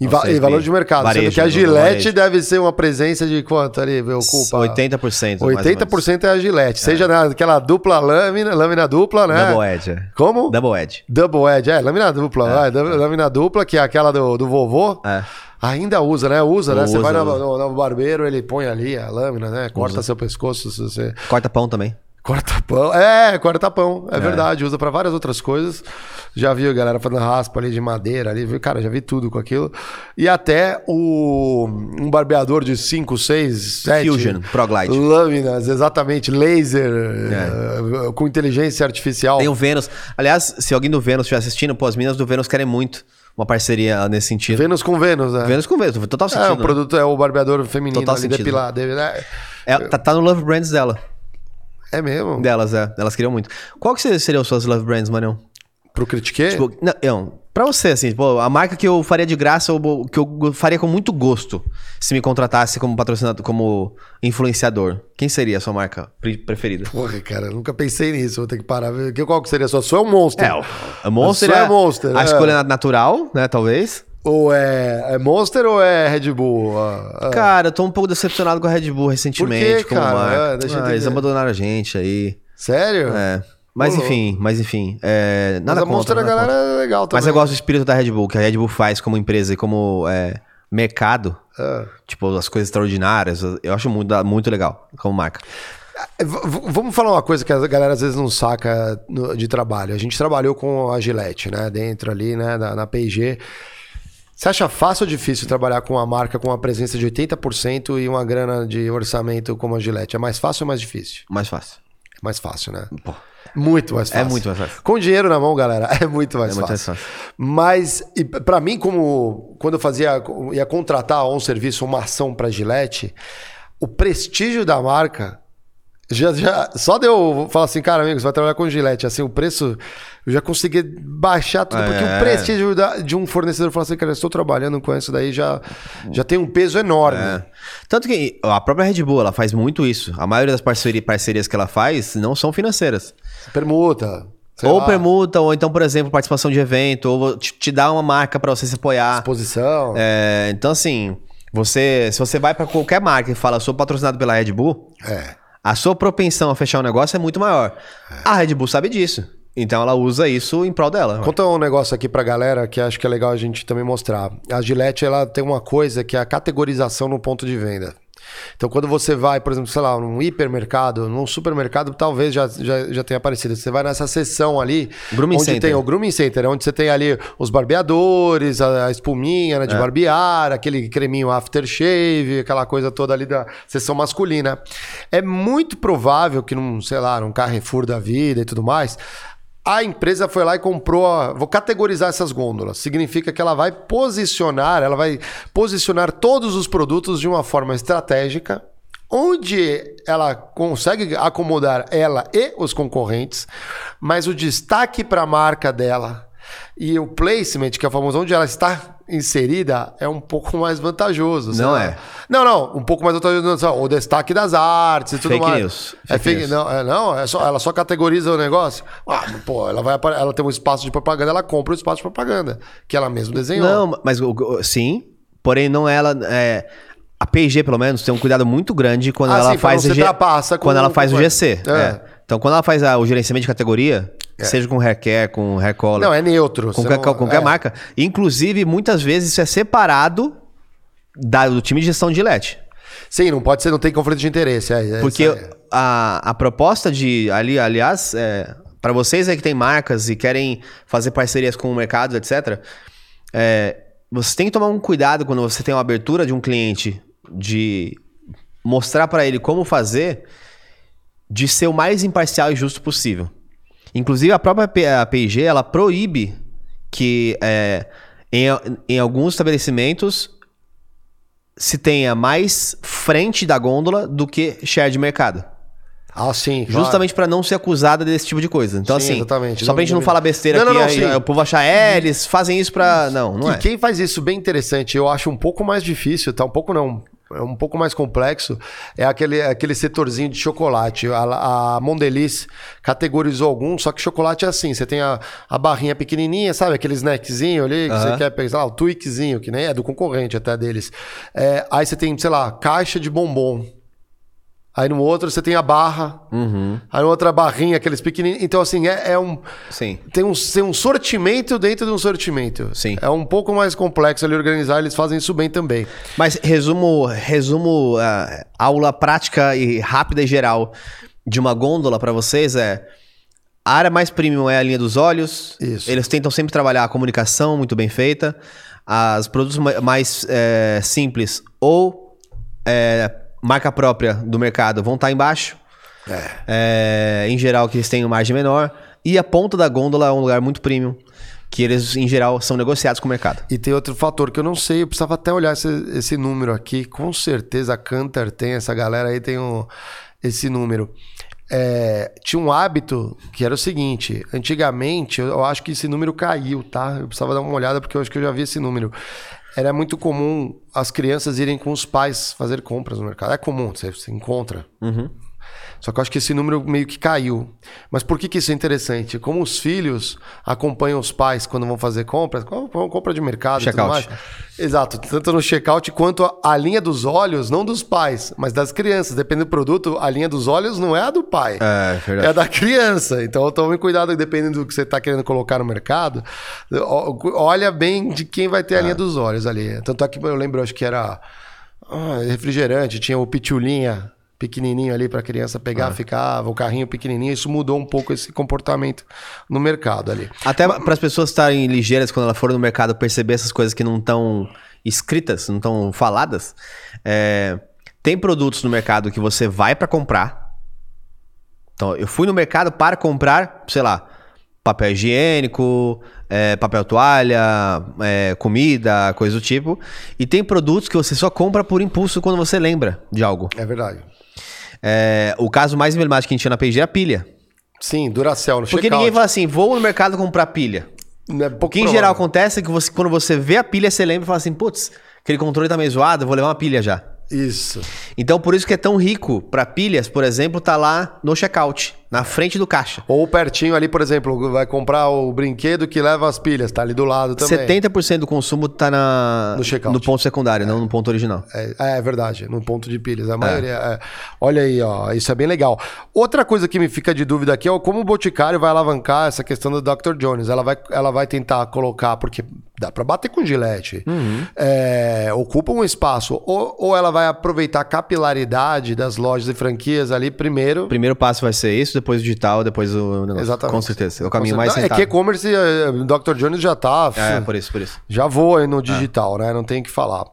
Em, va em valor de mercado. Varejo, sendo que a Gillette deve ser uma presença de quanto ali? Ocupa? 80%. 80% é a Gillette. É. Seja naquela dupla lâmina, lâmina dupla, né? Double Edge. É. Como? Double Edge. Double Edge, é, lâmina dupla. É. Vai, lâmina dupla, que é aquela do, do vovô. É. Ainda usa, né? Usa, né? Usa, você vai no, no, no, barbeiro, ele põe ali a lâmina, né? Corta usa. seu pescoço. Você... Corta pão também. Corta pão. É, corta pão. É, é. verdade. Usa para várias outras coisas. Já vi a galera fazendo raspa ali de madeira ali. Cara, já vi tudo com aquilo. E até o um barbeador de 5, 6, 7. Fusion, ProGlide. Lâminas, exatamente. Laser. É. Uh, com inteligência artificial. Tem o Vênus. Aliás, se alguém do Vênus estiver assistindo, pô, as minas do Vênus querem muito uma parceria nesse sentido. Vênus com Vênus, né? Vênus com Vênus, total sentido. É, o produto é o barbeador feminino total ali, sentido. depilado. Né? É, tá, tá no Love Brands dela. É mesmo? Delas, é. Elas queriam muito. Qual que seriam suas love brands, Manel? Pro Critique? Tipo, não, não, pra você, assim, pô, a marca que eu faria de graça, ou que eu faria com muito gosto, se me contratasse como patrocinador, como influenciador. Quem seria a sua marca preferida? Porra, cara, eu nunca pensei nisso. Vou ter que parar. Qual que seria a sua? Sua é o Monster. É, o Monster é, é Monster. A é. escolha natural, né, talvez. Ou é, é Monster ou é Red Bull? Ah, ah. Cara, eu tô um pouco decepcionado com a Red Bull recentemente. Por quê, cara? É, ah, eles abandonaram a gente aí. Sério? É. Mas enfim, mas enfim. É, nada mas a Monster a galera é legal também. Mas eu gosto do espírito da Red Bull, que a Red Bull faz como empresa e como é, mercado. É. Tipo, as coisas extraordinárias. Eu acho muito, muito legal como marca. É, vamos falar uma coisa que a galera às vezes não saca de trabalho. A gente trabalhou com a Gillette, né? Dentro ali, né? Na, na P&G. Você acha fácil ou difícil trabalhar com uma marca com uma presença de 80% e uma grana de orçamento como a Gillette? É mais fácil ou mais difícil? Mais fácil. É mais fácil, né? Pô. Muito mais é fácil. É muito mais fácil. Com dinheiro na mão, galera, [LAUGHS] é muito mais, é fácil. Muito mais fácil. Mas, para mim, como quando eu fazia, ia contratar um serviço, uma ação para Gillette, o prestígio da marca já, já, só de eu falar assim, cara, amigo, você vai trabalhar com Gillette, assim, o preço, eu já consegui baixar tudo, é. porque o é. prestígio de um fornecedor falar assim, cara, eu estou trabalhando com isso daí, já, já tem um peso enorme. É. Tanto que a própria Red Bull, ela faz muito isso. A maioria das parcerias, parcerias que ela faz não são financeiras. Permuta. Ou lá. permuta, ou então, por exemplo, participação de evento, ou te, te dá uma marca para você se apoiar. Exposição. É, então, assim, você, se você vai para qualquer marca e fala, sou patrocinado pela Red Bull. É a sua propensão a fechar um negócio é muito maior. É. A Red Bull sabe disso. Então ela usa isso em prol dela. Conta um negócio aqui pra galera que acho que é legal a gente também mostrar. A Gillette ela tem uma coisa que é a categorização no ponto de venda. Então, quando você vai, por exemplo, sei lá, num hipermercado, num supermercado, talvez já, já, já tenha aparecido. Você vai nessa seção ali, grooming onde center. tem o grooming center, onde você tem ali os barbeadores, a, a espuminha né, de é. barbear, aquele creminho aftershave, aquela coisa toda ali da seção masculina. É muito provável que num, sei lá, num Carrefour da vida e tudo mais, A empresa foi lá e comprou. a- Vou categorizar essas gôndolas. Significa que ela vai posicionar, ela vai posicionar todos os produtos de uma forma estratégica, onde ela consegue acomodar ela e os concorrentes, mas o destaque para a marca dela e o placement, que é o famoso onde ela está inserida, é um pouco mais vantajoso. Não lá. é. Não, não, um pouco mais vantajoso. não, O destaque das artes e tudo Fake mais. news, É fake news. não, é, não, é só, ela só categoriza o negócio. Ah, pô, ela vai ela tem um espaço de propaganda, ela compra o espaço de propaganda, que ela mesma desenhou. Não, mas sim, porém não é ela. É, a P&G, pelo menos, tem um cuidado muito grande quando Ah, ela sim, faz não G- quando ela faz o. GC. É. é. Então, quando ela faz a- o gerenciamento de categoria, seja com care, com color, Não, é neutro. com qualquer, não- qualquer é. marca. Inclusive, muitas vezes isso é separado da- do time de gestão de LED. Sim, não pode ser, não tem conflito de interesse. É, é Porque a, a proposta de. Ali, aliás, é, para vocês aí que tem marcas e querem fazer parcerias com o mercado, etc., é, você tem que tomar um cuidado quando você tem uma abertura de um cliente de mostrar para ele como fazer, de ser o mais imparcial e justo possível. Inclusive, a própria P&G, ela proíbe que é, em, em alguns estabelecimentos se tenha mais frente da gôndola do que share de mercado. Ah, sim. Justamente pra não ser acusada desse tipo de coisa. Então, Sim, assim, exatamente. só pra gente não falar besteira Não, aqui, não, não, aí, o povo achar, é, eles fazem isso pra. Não, não e é. quem faz isso bem interessante, eu acho um pouco mais difícil, tá? Um pouco não. É um pouco mais complexo. É aquele, aquele setorzinho de chocolate. A, a categorizou alguns, só que chocolate é assim: você tem a, a barrinha pequenininha, sabe? Aquele snackzinho ali que Aham. você quer pegar, o Twixzinho, que nem é do concorrente até deles. É, aí você tem, sei lá, caixa de bombom. Aí no outro você tem a barra. Uhum. Aí no outro a barrinha, aqueles pequenininhos. Então, assim, é, é um. Sim. Tem um, tem um sortimento dentro de um sortimento. Sim. É um pouco mais complexo ali organizar, eles fazem isso bem também. Mas resumo, resumo ah, aula prática e rápida e geral de uma gôndola pra vocês é a área mais premium é a linha dos olhos. Isso. Eles tentam sempre trabalhar a comunicação muito bem feita. As produtos ma- mais é, simples ou é, marca própria do mercado vão estar embaixo. É, em geral, que eles têm margem menor. E a ponta da gôndola é um lugar muito premium. Que eles, em geral, são negociados com o mercado. E tem outro fator que eu não sei, eu precisava até olhar esse, esse número aqui. Com certeza a Cantar tem, essa galera aí tem um, esse número. É, tinha um hábito que era o seguinte: antigamente, eu, eu acho que esse número caiu, tá? Eu precisava dar uma olhada porque eu acho que eu já vi esse número. Era muito comum as crianças irem com os pais fazer compras no mercado. É comum, você, você encontra. Só que eu acho que esse número meio que caiu. Mas por que, que isso é interessante? Como os filhos acompanham os pais quando vão fazer compras, com- com compra de mercado e tudo Checkout. mais. Exato, tanto no checkout quanto a, linha dos olhos, não dos pais, mas das crianças. Dependendo do produto, a linha dos olhos não é a do pai. É, verdade. É a da criança. Então tome cuidado, dependendo do que você está querendo colocar no mercado. Olha bem de quem vai ter a linha dos olhos ali. Tanto é que eu lembro, acho que era ah, refrigerante, tinha o pitulinha pequenininho ali para a criança pegar, ficava o carrinho pequenininho. Isso mudou um pouco esse comportamento no mercado ali. Até para as pessoas estarem ligeiras quando elas forem no mercado perceber essas coisas que não estão escritas, não estão faladas. é, tem produtos no mercado que você vai para comprar. Então, eu fui no mercado para comprar, sei lá, papel higiênico, é, papel toalha, é, comida, coisa do tipo. E tem produtos que você só compra por impulso quando você lembra de algo. É verdade. É, o caso mais emblemático que a gente tinha na P&G é a pilha. Sim, Duracell no Porque checkout. ninguém fala assim, vou no mercado comprar pilha. É O que em geral acontece é que você, quando você vê a pilha, você lembra e fala assim, putz, aquele controle tá meio zoado, vou levar uma pilha já. Isso. Então, por isso que é tão rico para pilhas, por exemplo, tá lá no checkout, na frente do caixa. Ou pertinho ali, por exemplo, vai comprar o brinquedo que leva as pilhas, tá ali do lado também. 70% do consumo tá na, No checkout. no ponto secundário, não no ponto original. É, é verdade, no ponto de pilhas. A maioria. é. Olha aí, ó, isso é bem legal. Outra coisa que me fica de dúvida aqui é como o Boticário vai alavancar essa questão do Dr. Jones. Ela vai, ela vai tentar colocar, porque dá pra bater com gilete, é, ocupa um espaço, ou, ou ela vai aproveitar a capilaridade das lojas e franquias ali primeiro. O primeiro passo vai ser isso, depois o digital, depois o negócio. Exatamente. Com certeza. É o caminho mais É rentável. que e-commerce, é, Dr. Jones já tá. É, por isso, por isso. Já vou aí no digital, né? Não tem o que falar.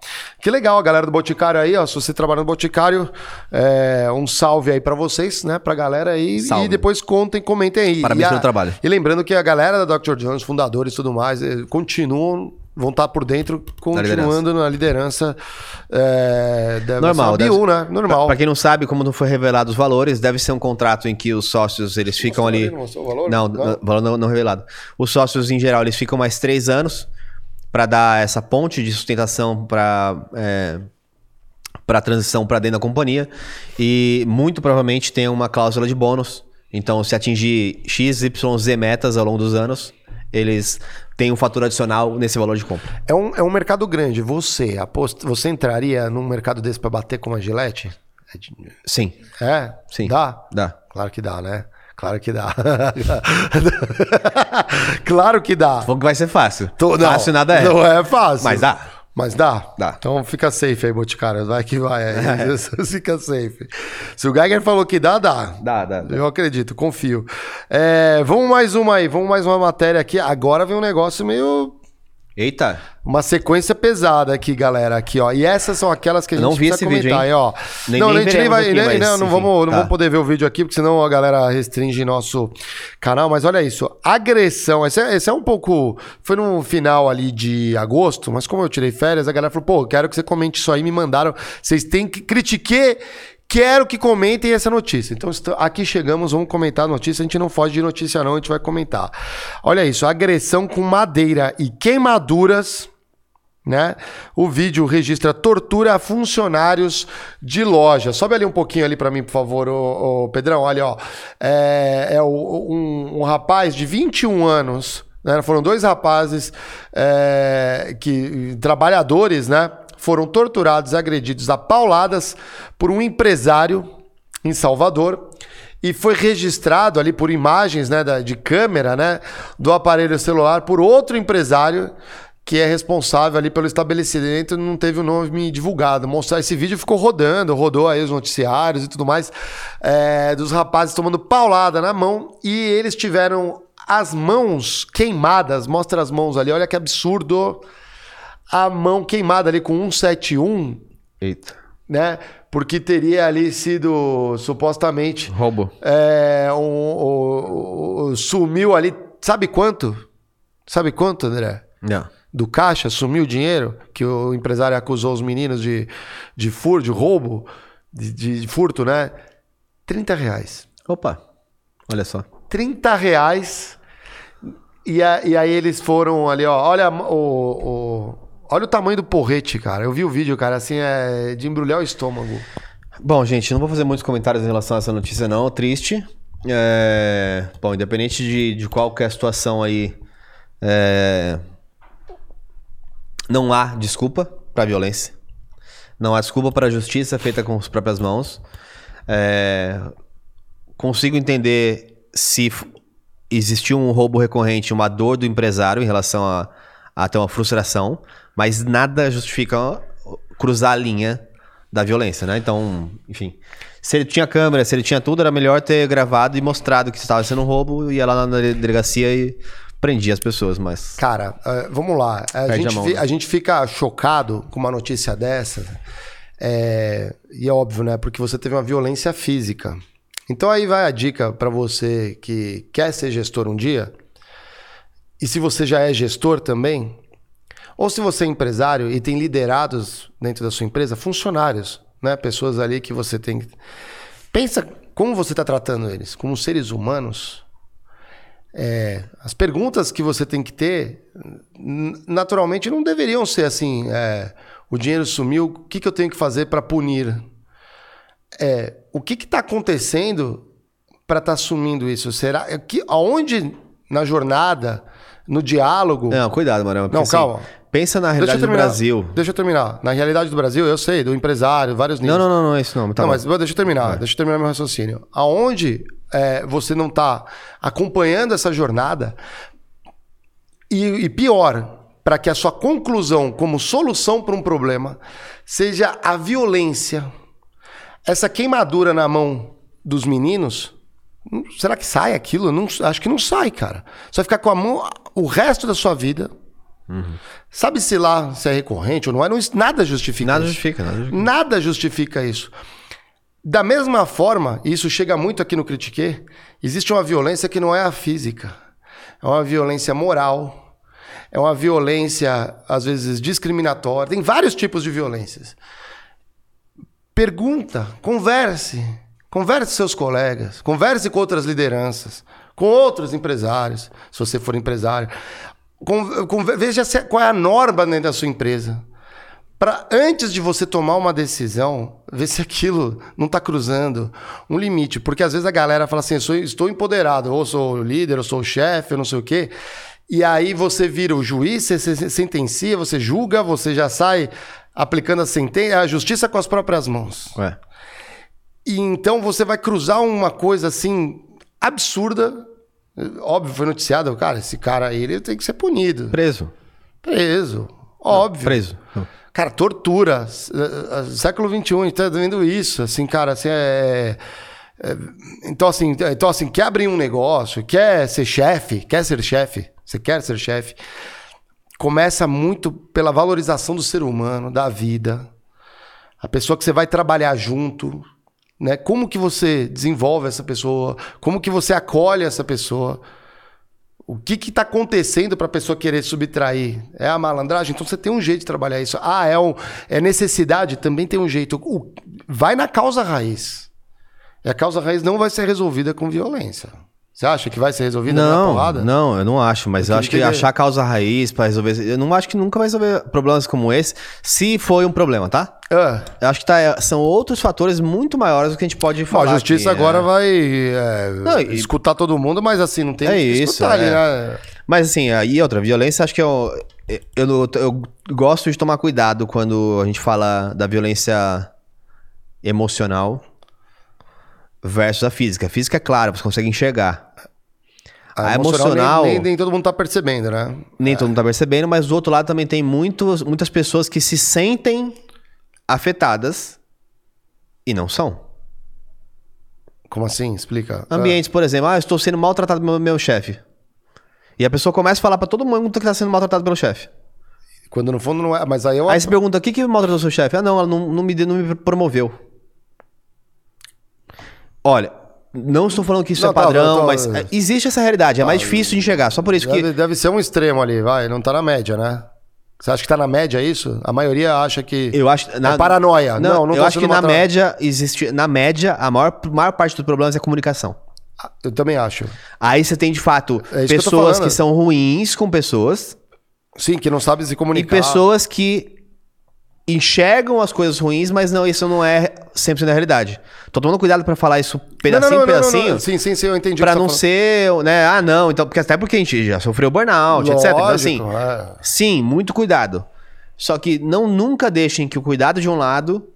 Que legal, a galera do Boticário aí, ó. Se você trabalha no Boticário, é, um salve aí pra vocês, né? Pra galera aí. Salve. E depois contem, comentem aí. Parabéns pelo trabalho. E lembrando que a galera da Dr. Jones, fundadores e tudo mais, eh, continuam. Vão estar por dentro, continuando na liderança. é, da Normal. deve- BU, né? Normal. Pra quem não sabe, como não foi revelado os valores, deve ser um contrato em que os sócios eles ficam ali. Não o valor? Não, Não? valor não, não revelado. Os sócios, em geral, eles ficam mais três anos para dar essa ponte de sustentação para para transição para dentro da companhia e muito provavelmente tem uma cláusula de bônus. Então, se atingir X, Y, Z metas ao longo dos anos, eles têm um fator adicional nesse valor de compra. É um, é um mercado grande. Você aposta, você entraria num mercado desse pra bater com uma? É de- Sim, É? sim. Dá? Dá. Claro que dá, né? Claro que dá. [LAUGHS] claro que dá. Que vai ser fácil. Tô- não, fácil nada é. Não é fácil. Mas dá. Mas dá? Dá. Então fica safe aí, Boticário. Vai que vai. Aí. [LAUGHS] [LAUGHS] fica safe. Se o Geiger falou que dá, dá. Dá, dá. dá. Eu acredito, confio. É, vamos mais uma aí, vamos mais uma matéria aqui. Agora vem um negócio meio. Eita. Uma sequência pesada aqui, galera. Aqui, ó. E essas são aquelas que a gente não vi precisa esse vídeo, comentar, hein? aí, ó. Nem- não, nem a gente nem vai. aqui, nem- mas, não, não enfim, vamos, não tá. vamos poder ver o vídeo aqui, porque senão a galera restringe nosso canal. Mas olha isso. Agressão. Esse é, esse é um pouco. Foi no final ali de agosto, mas como eu tirei férias, a galera falou: pô, quero que você comente isso aí. Me mandaram. Vocês têm que. Critiquei. Quero que comentem essa notícia. Então, aqui chegamos, vamos comentar a notícia. A gente não foge de notícia, não, a gente vai comentar. Olha isso: agressão com madeira e queimaduras né? O vídeo registra tortura a funcionários de loja. Sobe ali um pouquinho ali para mim, por favor, ô, ô, Pedrão. Olha, ó. É, é um, um rapaz de 21 anos, né? Foram dois rapazes é, que trabalhadores, né? Foram torturados, agredidos a pauladas por um empresário em Salvador e foi registrado ali por imagens né, de câmera né, do aparelho celular por outro empresário que é responsável ali pelo estabelecimento, não teve o nome divulgado. Mostrar esse vídeo ficou rodando, rodou aí os noticiários e tudo mais, é, dos rapazes tomando paulada na mão e eles tiveram as mãos queimadas. Mostra as mãos ali, olha que absurdo. A mão queimada ali com 171 Eita. né? Porque teria ali sido supostamente Roubo. é, um, um- um- sumiu ali, sabe quanto? Sabe quanto, André? Não. Do caixa, sumiu o dinheiro que o empresário acusou os meninos de, de furto, de roubo, de, de- de furto, né? 30 reais. Opa. Olha só. 30 reais. E, a- e aí eles foram ali, ó. Olha o, o- olha o tamanho do porrete, cara. Eu vi o vídeo, cara, assim, é de embrulhar o estômago. Bom, gente, não vou fazer muitos comentários em relação a essa notícia, não. Triste. É, Bom, independente de, de qual que a situação aí, é, não há desculpa para violência. Não há desculpa para a justiça feita com as próprias mãos. É, Consigo entender se existiu um roubo recorrente, uma dor do empresário em relação a, a ter uma frustração, mas nada justifica cruzar a linha da violência, né? Então, enfim. Se ele tinha câmera, se ele tinha tudo, era melhor ter gravado e mostrado que estava sendo um roubo, ia lá na delegacia e prendia as pessoas, mas. Cara, eh, vamos lá. A gente, a mão, fi- né? a gente fica chocado com uma notícia dessa. é, e é óbvio, né? Porque você teve uma violência física. Então aí vai a dica pra você que quer ser gestor um dia. E se você já é gestor também, ou se você é empresário e tem liderados dentro da sua empresa, funcionários, né? Pessoas ali que você tem. que- Pensa como você está tratando eles, como seres humanos. É, as perguntas que você tem que ter, naturalmente, não deveriam ser assim: é, o dinheiro sumiu, o que, que eu tenho que fazer para punir? É, o que está acontecendo para estar sumindo isso? Será que aonde na jornada, no diálogo? Não, cuidado, Marão. Não, calma. Pensa na realidade do. Brasil. Deixa eu terminar. Na realidade do Brasil, eu sei, do empresário, vários níveis. Não, não, não, não é isso não. Tá não, bom. mas deixa eu terminar, deixa eu terminar meu raciocínio. Aonde é, você não está acompanhando essa jornada, e, e pior, para que a sua conclusão como solução para um problema seja a violência, essa queimadura na mão dos meninos, Será que sai aquilo? Não, acho que não sai, cara. Você vai ficar com a mão o resto da sua vida. Sabe se lá se é recorrente ou não é? Não, nada justifica Nada isso. justifica, nada justifica. Nada justifica isso. Da mesma forma, e isso chega muito aqui no Critique, existe uma violência que não é a física. É uma violência moral. É uma violência, às vezes, discriminatória. Tem vários tipos de violências. Pergunta, converse. Converse com seus colegas. Converse com outras lideranças. Com outros empresários, se você for empresário. Con- con- veja se- qual é a norma dentro da sua empresa para antes de você tomar uma decisão, ver se aquilo não está cruzando um limite, porque às vezes a galera fala assim, eu sou, estou empoderado, ou sou líder, eu sou chefe, eu não sei o quê. E aí você vira o juiz, você, você sentencia, você julga, você já sai aplicando a sentença, a justiça com as próprias mãos. Ué. E então você vai cruzar uma coisa assim absurda. Óbvio, foi noticiado, cara, esse cara aí ele tem que ser punido. Preso. Preso. Óbvio. Preso. Cara, tortura. Eh, eh, Século XXI, a gente tá vendo isso. Assim, cara, assim, é... é- Então, assim, então, assim, quer abrir um negócio, quer ser chefe, quer ser chefe, você quer ser chefe, começa muito pela valorização do ser humano, da vida. A pessoa que você vai trabalhar junto, né? Como que você desenvolve essa pessoa? Como que você acolhe essa pessoa? O que está acontecendo para a pessoa querer subtrair? É a malandragem? Então você tem um jeito de trabalhar isso. Ah, é, um, é necessidade? Também tem um jeito. O- vai na causa raiz. E a causa raiz não vai ser resolvida com violência. Você acha que vai ser resolvida na Não, porrada? não, eu não acho, mas Eu eu acho que achar causa raiz pra resolver. Eu não acho que nunca vai resolver problemas como esse, se foi um problema, tá? Ah, Eu acho que tá, são outros fatores muito maiores do que a gente pode bom, falar. a justiça aqui, agora é. vai é, Não, e- escutar todo mundo, mas assim, não tem É que isso, escutar ali, é. né? Mas assim, aí outra, violência, acho que eu, eu, eu, eu gosto de tomar cuidado quando a gente fala da violência emocional versus a física. A física é clara, você consegue enxergar. A emocional- Nem, nem- nem todo mundo tá percebendo, né? Nem todo mundo tá percebendo, mas do outro lado também tem muitos, muitas pessoas que se sentem afetadas e não são. Como assim? Explica. Ambientes, por exemplo, ah, eu estou sendo maltratado pelo meu chefe. E a pessoa começa a falar pra todo mundo que tá sendo maltratado pelo chefe. Ah, quando no fundo não é. Mas aí eu. Aí você pergunta, o que que maltratou seu chefe? Ah, não, ela não, não, me, não me promoveu. Olha, não estou falando que isso Não, é tá, padrão, eu tô- mas é, existe essa realidade. É mais difícil de enxergar. Só por isso que... Deve, deve ser um extremo ali, vai. Não tá na média, né? Você acha que tá na média isso? A maioria acha que. Eu acho... É paranoia. Não, não eu tá acho que na maltra- média, existe... Na média, a maior, maior parte dos problemas é comunicação. Eu também acho. Aí você tem, de fato, É que eu pessoas que, falando. são ruins com pessoas Sim, que não sabe se e comunicar. pessoas que enxergam as coisas ruins, mas não, isso não é 100% da realidade. Tô tomando cuidado pra falar isso pedacinho por pedacinho. Sim, sim, sim, eu entendi. Pra que não ser, né? Ah, não, então, porque até porque a gente já sofreu burnout, tá etc. Então, assim, Lógico, é. sim, muito cuidado. Só que não nunca deixem que o cuidado de um lado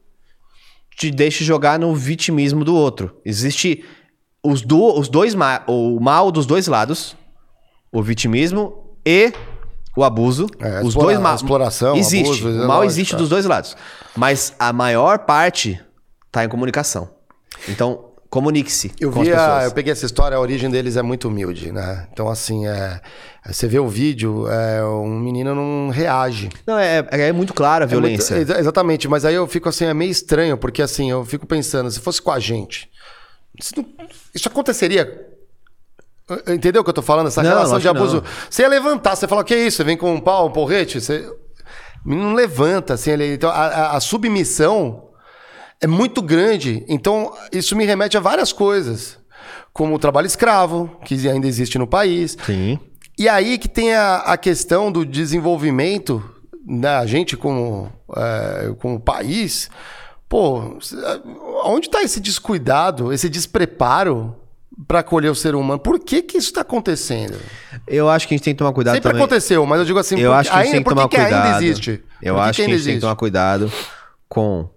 te deixe jogar no vitimismo do outro. Existe os, do, os dois ma o mal dos dois lados, o vitimismo e o abuso. É, os explora- dois a ma exploração, existe. abuso, é o mal existe é. dos dois lados. Mas a maior parte tá em comunicação. Então, comunique-se Eu com vi a, eu peguei essa história, a origem deles é muito humilde, né? Então, assim, é, você vê o vídeo, é, um menino não reage. Não, é, é muito claro a É muito- violência. exa- exatamente, mas aí eu fico assim, é meio estranho, porque assim, eu fico pensando, se fosse com a gente, isso, não- isso aconteceria. Entendeu o que eu tô falando? Essa Não, relação de abuso. Você ia levantar, você fala, que isso? Você vem com um pau, um porrete? Você... O não levanta, assim, ele... então a, a- a submissão é muito grande. Então, isso me remete a várias coisas. Como o trabalho escravo, que ainda existe no país. Sim. E aí que tem a, a questão do desenvolvimento da gente como, é, como país. Pô, onde está esse descuidado, esse despreparo para acolher o ser humano? Por que, que isso está acontecendo? Eu acho que a gente tem que tomar cuidado Sempre também. aconteceu, mas eu digo assim, Eu acho que a gente tem que tomar que, cuidado. ainda existe? Eu Por acho que, que a gente tem que existe? tomar cuidado com.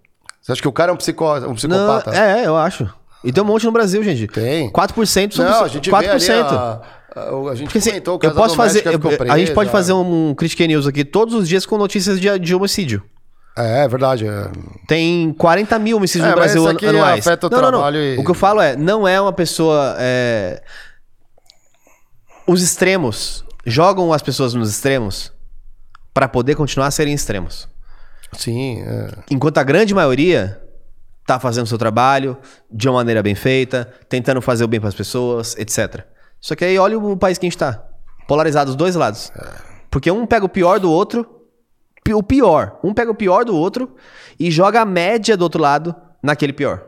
Você acha que o cara é um, psicó, um Não, psicopata? é, eu acho. E tem um monte no Brasil, gente. Tem. 4% são Não, a gente 4%. vê ali a, a, gente Porque assim, eu posso fazer. eu- a gente pode fazer um Critique News aqui todos os dias com notícias de, de homicídio. É, é verdade. É. Tem 40 mil homicídios É, no mas Brasil isso aqui anuais. afeta o não, não, não. trabalho e- O que eu falo é, não é uma pessoa. é, Os extremos jogam as pessoas nos extremos para poder continuar a serem extremos. Sim, é. Enquanto a grande maioria tá fazendo o seu trabalho de uma maneira bem feita, tentando fazer o bem para as pessoas, etc. Só que aí olha o país que a gente tá. Polarizado dos dois lados. Porque um pega o pior do outro, o pior. Um pega o pior do outro e joga a média do outro lado naquele pior.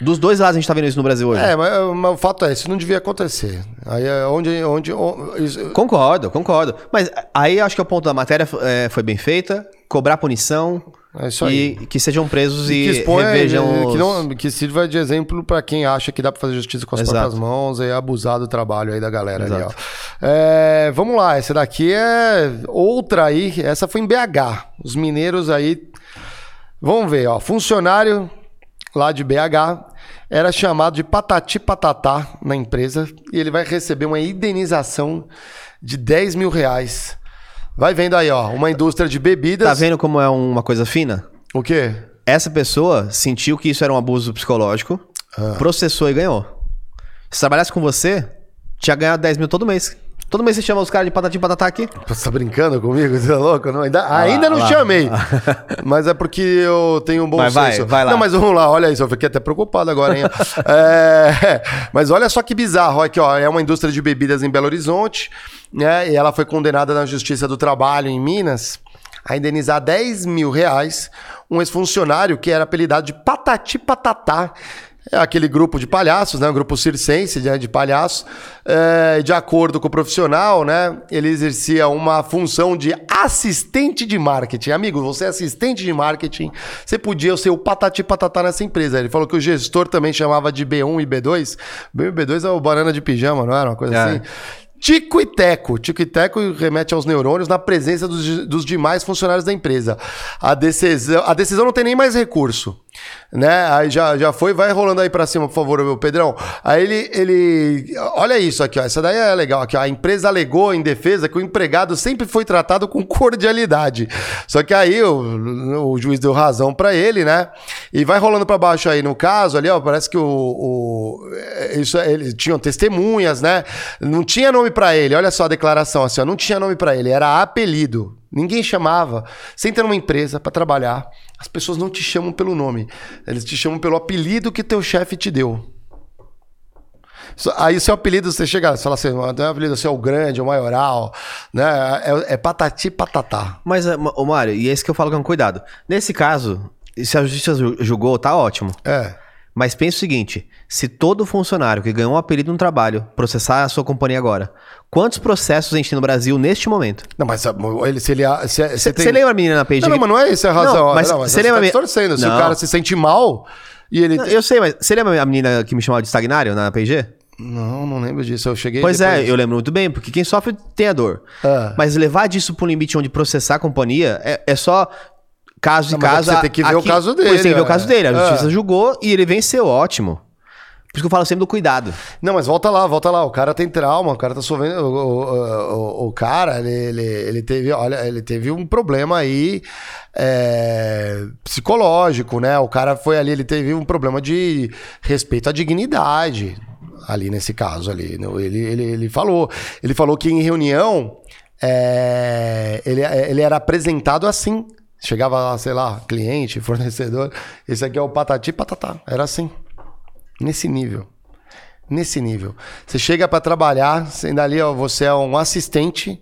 Dos dois lados a gente tá vendo isso no Brasil hoje. É, mas, mas o fato é, isso não devia acontecer. Aí é onde. onde, onde isso- Concordo, concordo. Mas aí eu acho que o ponto da matéria é, foi bem feita, cobrar punição É isso aí. e que sejam presos e, que exponha, revejam eh, que, os- não, que sirva de exemplo para quem acha que dá para fazer justiça com as Exato. próprias mãos e abusar do trabalho aí da galera ali. Exato. É, vamos lá, essa daqui é outra aí, essa foi em BH. Os mineiros aí, vamos ver, ó, funcionário lá de BH era chamado de patati patatá na empresa e ele vai receber uma indenização de 10 mil reais. Vai vendo aí, ó, uma indústria de bebidas. Tá vendo como é uma coisa fina? O quê? Essa pessoa sentiu que isso era um abuso psicológico, Ah. processou e ganhou. Se trabalhasse com você, tinha ganhado 10 mil todo mês. Todo mês você chama os caras de patati patatá aqui. Você tá brincando comigo? Você é louco? Não, ainda ainda não lá. chamei. [LAUGHS] mas é porque eu tenho um bom Mas vai, senso. vai lá. Não, mas vamos lá, olha isso. Eu fiquei até preocupado agora, hein? [LAUGHS] É, mas olha só que bizarro. Aqui, ó, é uma indústria de bebidas em Belo Horizonte, né? E ela foi condenada na Justiça do Trabalho em Minas a indenizar 10 mil reais um ex-funcionário que era apelidado de Patati Patatá. É aquele grupo de palhaços, né? Um grupo circense né? de palhaços. É, de acordo com o profissional, né? Ele exercia uma função de assistente de marketing. Amigo, você é assistente de marketing, você podia ser o patati patatá nessa empresa. Ele falou que o gestor também chamava de B1 e B2. B1 e B2 é o banana de pijama, não era? Uma coisa É. assim. Tico e teco. Tico e teco remete aos neurônios na presença dos, dos demais funcionários da empresa. A decisão, a decisão não tem nem mais recurso. Né? Aí já, já foi, vai rolando aí pra cima, por favor, meu Pedrão. Aí ele, ele. Olha isso aqui, ó. Essa daí é legal aqui, ó. A empresa alegou em defesa que o empregado sempre foi tratado com [LAUGHS] cordialidade. Só que aí o, o juiz deu razão pra ele, né? E vai rolando pra baixo aí no caso ali, ó. Parece que o. o isso, eles tinham testemunhas, né? Não tinha nome pra ele. Olha só a declaração assim, ó. Não tinha nome pra ele, era apelido. Ninguém chamava. Você entra numa empresa pra trabalhar, as pessoas não te chamam pelo nome. Eles te chamam pelo apelido que teu chefe te deu. Isso- Aí seu apelido, você chega, você fala assim, "Ah, teu apelido você é o grande, o maioral, né? É, é patati patatá. Mas, eh, ô Mário, e é esse que eu falo com cuidado. Nesse caso, se a justiça ju- julgou, tá ótimo. É. Mas pense o seguinte: se todo funcionário que ganhou um apelido no trabalho processar a sua companhia agora, quantos processos a gente tem no Brasil neste momento? Não, mas ah, ele, se ele. Se, se Você tem- lembra a menina na PG? Não, não, mas não é essa a razão. Não, mas você lembra tá distorcendo. Se o Não. cara se sente mal e ele. Não, Eu sei, mas você lembra a menina que me chamava de estagnário na PG? Não, não lembro disso. Eu cheguei. Pois é, depois. eu lembro muito bem, porque quem sofre tem a dor. Ah. Mas levar disso para um limite onde processar a companhia é, é só caso de Não, é que caso. você tem que ver o caso dele, Pois tem que ver é. o caso dele. A É. justiça julgou e ele venceu, ótimo. Por isso que eu falo sempre do cuidado. Não, mas volta lá, volta lá. O cara tem trauma, o cara tá sofrendo. O, o, o- o cara, ele, ele, ele teve, olha, ele teve um problema aí é, psicológico, né? O cara foi ali, ele teve um problema de respeito à dignidade. Ali nesse caso ali. no- Ele, ele, ele falou. Ele falou que em reunião é, ele, ele era apresentado assim. Chegava lá, sei lá, cliente, fornecedor. Esse aqui é o patati patatá. Era assim. Nesse nível. Nesse nível. Você chega para trabalhar, sendo ali, ó, você é um assistente,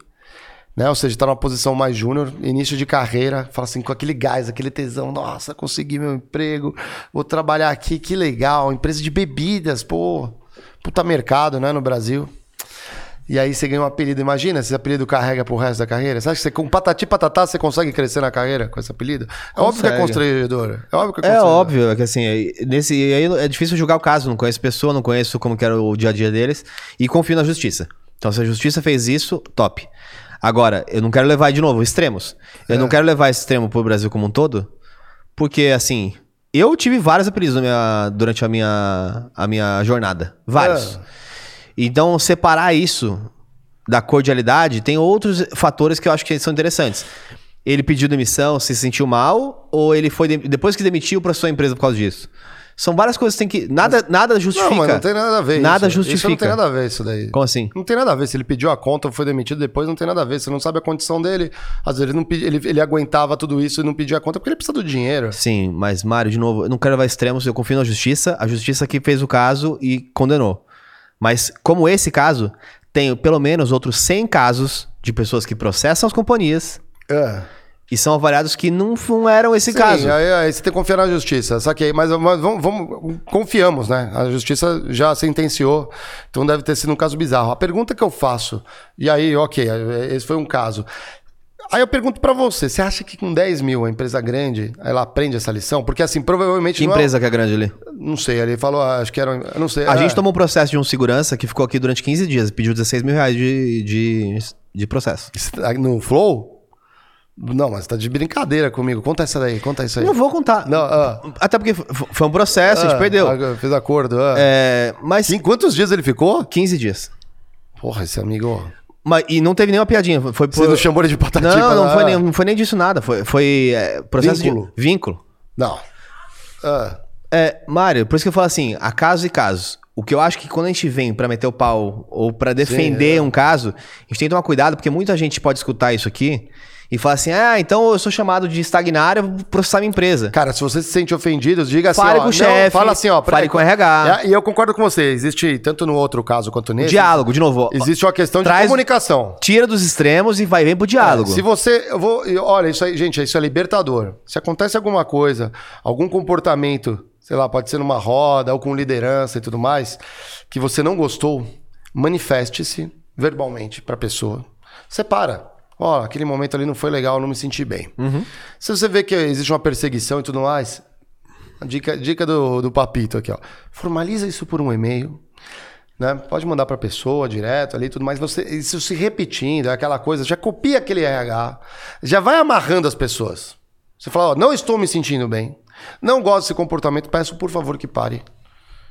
né? Ou seja, tá numa posição mais júnior, início de carreira, fala assim, com aquele gás, aquele tesão, nossa, consegui meu emprego, vou trabalhar aqui, que legal, empresa de bebidas, pô, puta mercado, né, no Brasil. E aí você ganha um apelido. Imagina se esse apelido carrega pro resto da carreira. Você acha que você, com patati patatá você consegue crescer na carreira com esse apelido? É óbvio que é constrangedor. É óbvio que é É óbvio que assim, é- nesse aí é difícil julgar o caso, não conheço pessoa, não conheço como que era o dia a dia deles e confio na justiça. Então se a justiça fez isso, top. Agora, eu não quero levar de novo extremos. Eu É. não quero levar esse extremo pro Brasil como um todo, porque assim, eu tive vários apelidos minha- durante a minha, a minha jornada, vários. É. Então separar isso da cordialidade tem outros fatores que eu acho que são interessantes. ele pediu demissão, se sentiu mal, ou ele foi depois que demitiu para sua empresa por causa disso? São várias coisas que tem que nada nada justifica. Não, mas não tem nada a ver Nada isso. justifica. Isso não tem nada a ver isso daí. Como assim? Não tem nada a ver. Se ele pediu a conta ou foi demitido depois, não tem nada a ver. Você não sabe a condição dele. Às vezes ele, não ele, ele aguentava tudo isso e não pedia a conta porque ele precisa do dinheiro. Sim, mas Mário, de novo, eu não quero levar extremos, eu confio na justiça, a justiça que fez o caso e condenou. Mas como esse caso, tem pelo menos outros 100 casos de pessoas que processam as companhias É. e são avaliados que não, não eram esse Sim, caso. Aí, aí você tem que confiar na justiça. Saquei. Mas, mas vamos, vamos- Confiamos, né? A justiça já sentenciou. Então deve ter sido um caso bizarro. A pergunta que eu faço. E aí, ok, esse foi um caso. Aí eu pergunto pra você: você acha que com 10 mil a empresa grande ela aprende essa lição? Porque assim, provavelmente. Que é- empresa que é grande ali? Não sei, ele falou, ah, acho que era. Não sei. A é. gente tomou um processo de um segurança que ficou aqui durante 15 dias, pediu 16 mil reais de, de, de processo. No Flow? Não, mas tá de brincadeira comigo. Conta essa daí, conta isso aí. Não vou contar. Não, ah. Até porque foi um processo, a gente Ah, perdeu. Fez acordo. ah. É, mas Em quantos dias ele ficou? 15 dias. Porra, esse amigo. Mas, e não teve nenhuma piadinha. Foi Você não chamou de patati Não, não foi, nem, não foi nem disso nada. Foi, foi é, processo Vínculo. de vínculo. Não. Ah, É, Mário, por isso que eu falo assim, há casos e casos. O que eu acho que quando a gente vem pra meter o pau ou pra defender é. um caso, a gente tem que tomar cuidado, porque muita gente pode escutar isso aqui e falar assim: ah, então eu sou chamado de estagnar, eu vou processar minha empresa. Cara, se você se sente ofendido, diga assim, Fale ó, com o chefe, Fala assim, ó. fale com o RH. É, E eu concordo com você. Existe, tanto no outro caso quanto nesse, Diálogo, de novo. existe uma questão de Traz- comunicação. Tira dos extremos e vai vem pro diálogo. Se você. Eu vou, olha, isso aí, gente, isso é libertador. Se acontece alguma coisa, algum comportamento, sei lá, pode ser numa roda ou com liderança e tudo mais, que você não gostou, manifeste-se verbalmente pra pessoa. Separa. Ó, aquele momento ali não foi legal, não me senti bem. Se você vê que existe uma perseguição e tudo mais, dica, dica do, do papito aqui, ó. Formaliza isso por um e-mail. Né? Pode mandar para a pessoa direto ali e tudo mais. Você, isso se repetindo, é aquela coisa, já copia aquele RH, já vai amarrando as pessoas. Você fala, ó, não estou me sentindo bem, não gosto desse comportamento, peço por favor que pare.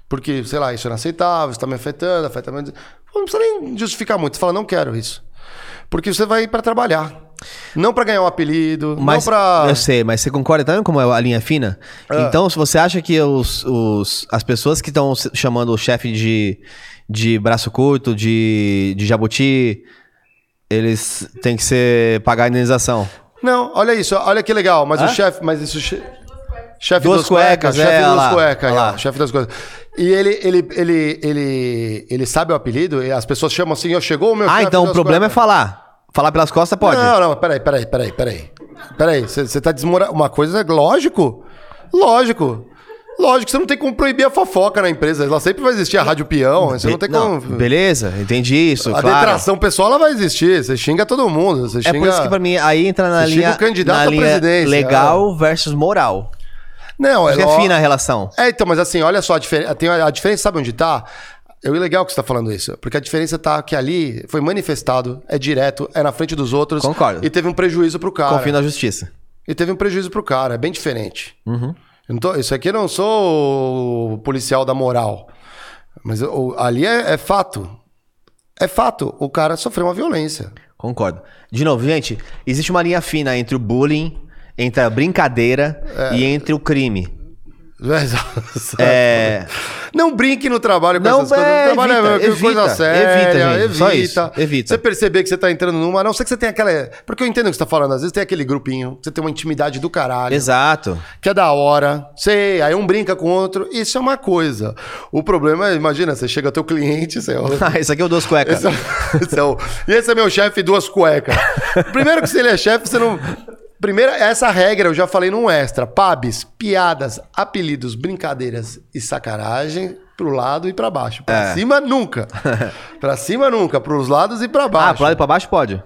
Porque, sei lá, isso é inaceitável, está me afetando, afeta meu... Não precisa nem justificar muito, você fala, não quero isso. Porque você vai para trabalhar. Não para ganhar um apelido, Mas, não para. Eu sei, mas você concorda também como é a linha fina? Ah. Então, se você acha que os, os- as pessoas que estão chamando o chefe de, de braço curto, de, de jabuti, eles têm que ser pagar a indenização. Não, olha isso, olha que legal. Mas o chefe, mas isso. che- Chefe Duas das cuecas, cuecas, é, chefe olha das lá, cuecas, lá. chefe das cuecas. E ele, ele, ele, ele, ele sabe o apelido? E as pessoas chamam assim, ó, chegou o meu Ah, então o problema é falar. Falar pelas costas pode. Não, não, peraí, peraí, peraí, peraí. Peraí, você tá desmorando. Uma coisa é lógico. Lógico. Lógico, você não tem como proibir a fofoca na empresa. Ela sempre vai existir a rádio peão. Você não tem como. Beleza, entendi isso, a claro. detração pessoal ela vai existir. Você xinga todo mundo. Você É xinga... por isso que pra mim aí entra na Você xinga linha, o candidato na à linha presidência, legal versus moral. Não, é ló- fina a relação. É, então, mas assim, olha só, a, difer... tem a diferença, sabe onde tá? É legal que você tá falando isso, porque a diferença tá que ali foi manifestado, é direto, é na frente dos outros. Concordo. E teve um prejuízo pro cara. Confio na justiça. E teve um prejuízo pro cara, é bem diferente. Uhum. Tô- isso aqui eu não sou o policial da moral. Mas eu- ali é, é fato. É fato. O cara sofreu uma violência. Concordo. De novo, gente, existe uma linha fina entre o bullying, entre a brincadeira É. e entre o crime. É... Não brinque no trabalho com Não, essas coisas. é, No trabalho evita, é que coisa evita, séria. evita, evita. evita. Você perceber que você tá entrando numa... A não ser que você tenha aquela... Porque eu entendo o que você tá falando. Às vezes tem aquele grupinho, você tem uma intimidade do caralho. Exato. Que é da hora. Sei, aí um brinca com o outro. Isso é uma coisa. O problema é, imagina, você chega teu cliente, você... [LAUGHS] Ah, Esse aqui é o Duas Cuecas. Esse é, esse é o- e esse é meu chefe, duas cuecas. [LAUGHS] Primeiro que se ele é chefe, você não. Primeiro, essa regra eu já falei num extra. Pabs, piadas, apelidos, brincadeiras e sacanagem pro lado e pra baixo. Pra É. cima, nunca. [LAUGHS] pra cima, nunca. Pros lados e pra Ah, baixo. pro lado e pra baixo pode.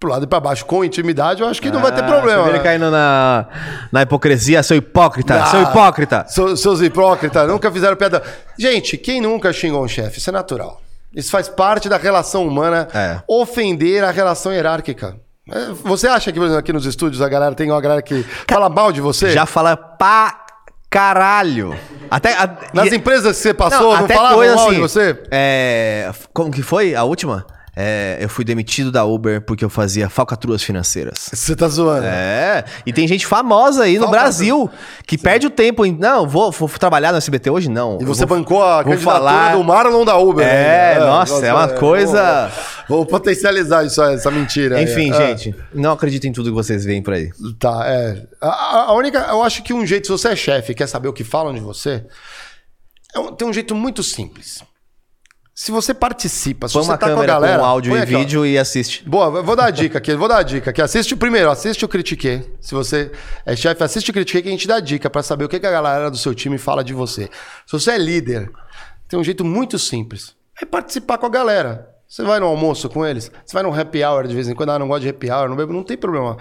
Pro lado e pra baixo com intimidade, eu acho que não vai ter Ah, problema. Você né? caindo na, na hipocrisia, seu hipócrita, Ah, seu hipócrita. seu- seus hipócritas nunca fizeram piada. Gente, quem nunca xingou um chefe? Isso é natural. Isso faz parte da relação humana. É. Ofender a relação hierárquica. É, Você acha que, por exemplo, aqui nos estúdios a galera tem uma galera que fala mal de você? Já fala pra caralho. Até. a- Nas e- empresas que você passou, não, até falavam mal assim, de você? É, como que foi a última? É, eu fui demitido da Uber porque eu fazia falcatruas financeiras. Você tá zoando. É, e tem gente famosa aí no Falcatrua. Brasil que perde o tempo em. Não, vou, vou trabalhar no SBT hoje? Não. E você vou, bancou a vou candidatura falar- do Marlon da Uber. É, ainda. nossa, é uma coisa- Vou, vou potencializar isso, essa mentira. Enfim, É. gente, não acredito em tudo que vocês veem por aí. Tá, é. A, a- a única. Eu acho que um jeito, se você é chefe e quer saber o que falam de você, é um- tem um jeito muito simples. Se você participa, se Põe você uma tá com a câmera galera. com áudio e aqui, ó. vídeo e assiste. Boa, eu vou dar a dica aqui, vou dar a dica aqui. Assiste o primeiro, assiste o Critiquei. Se você é chefe, assiste o Critiquei que a gente dá dica pra saber o que, que a galera do seu time fala de você. Se você é líder, tem um jeito muito simples. É participar com a galera. Você vai no almoço com eles, você vai no happy hour de vez em quando, ah, não gosto de happy hour, não bebo, não tem problema.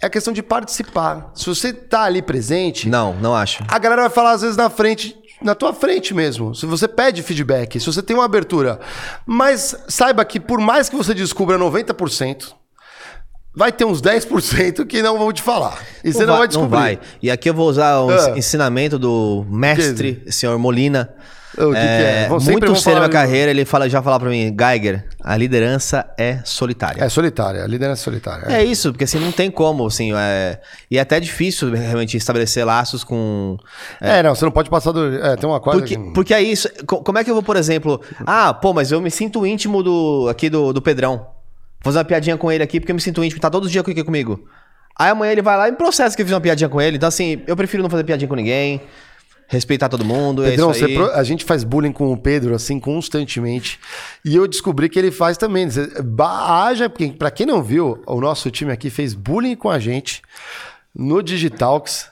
É questão de participar. Se você tá ali presente, Não, não acho. a galera vai falar às vezes na frente, na tua frente mesmo. Se você pede feedback, se você tem uma abertura. Mas saiba que por mais que você descubra 90%, vai ter uns 10% que não vão te falar. E você não vai descobrir. Não vai. E aqui eu vou usar o Ah. ensinamento do mestre, senhor Molina. O que que é? Vão- sempre muito sério na falar- carreira, ele fala, já falava pra mim, Geiger, a liderança é solitária. É solitária, a liderança é solitária. É isso, porque assim, não tem como, assim, é... e é até difícil realmente estabelecer laços com... É, não, você não pode passar do. É, tem uma coisa. Porque, que- porque aí, isso- co- como é que eu vou, por exemplo, ah, pô, mas eu me sinto íntimo do, aqui do, do Pedrão. Vou fazer uma piadinha com ele aqui porque eu me sinto íntimo, tá todo dia aqui comigo. Aí amanhã ele vai lá e me processa que eu fiz uma piadinha com ele. Então, assim, eu prefiro não fazer piadinha com ninguém, respeitar todo mundo. Pedrão, é você aí. pro- a gente faz bullying com o Pedro, assim, constantemente. E eu descobri que ele faz também. Haja, pra quem não viu, o nosso time aqui fez bullying com a gente no Digitalks.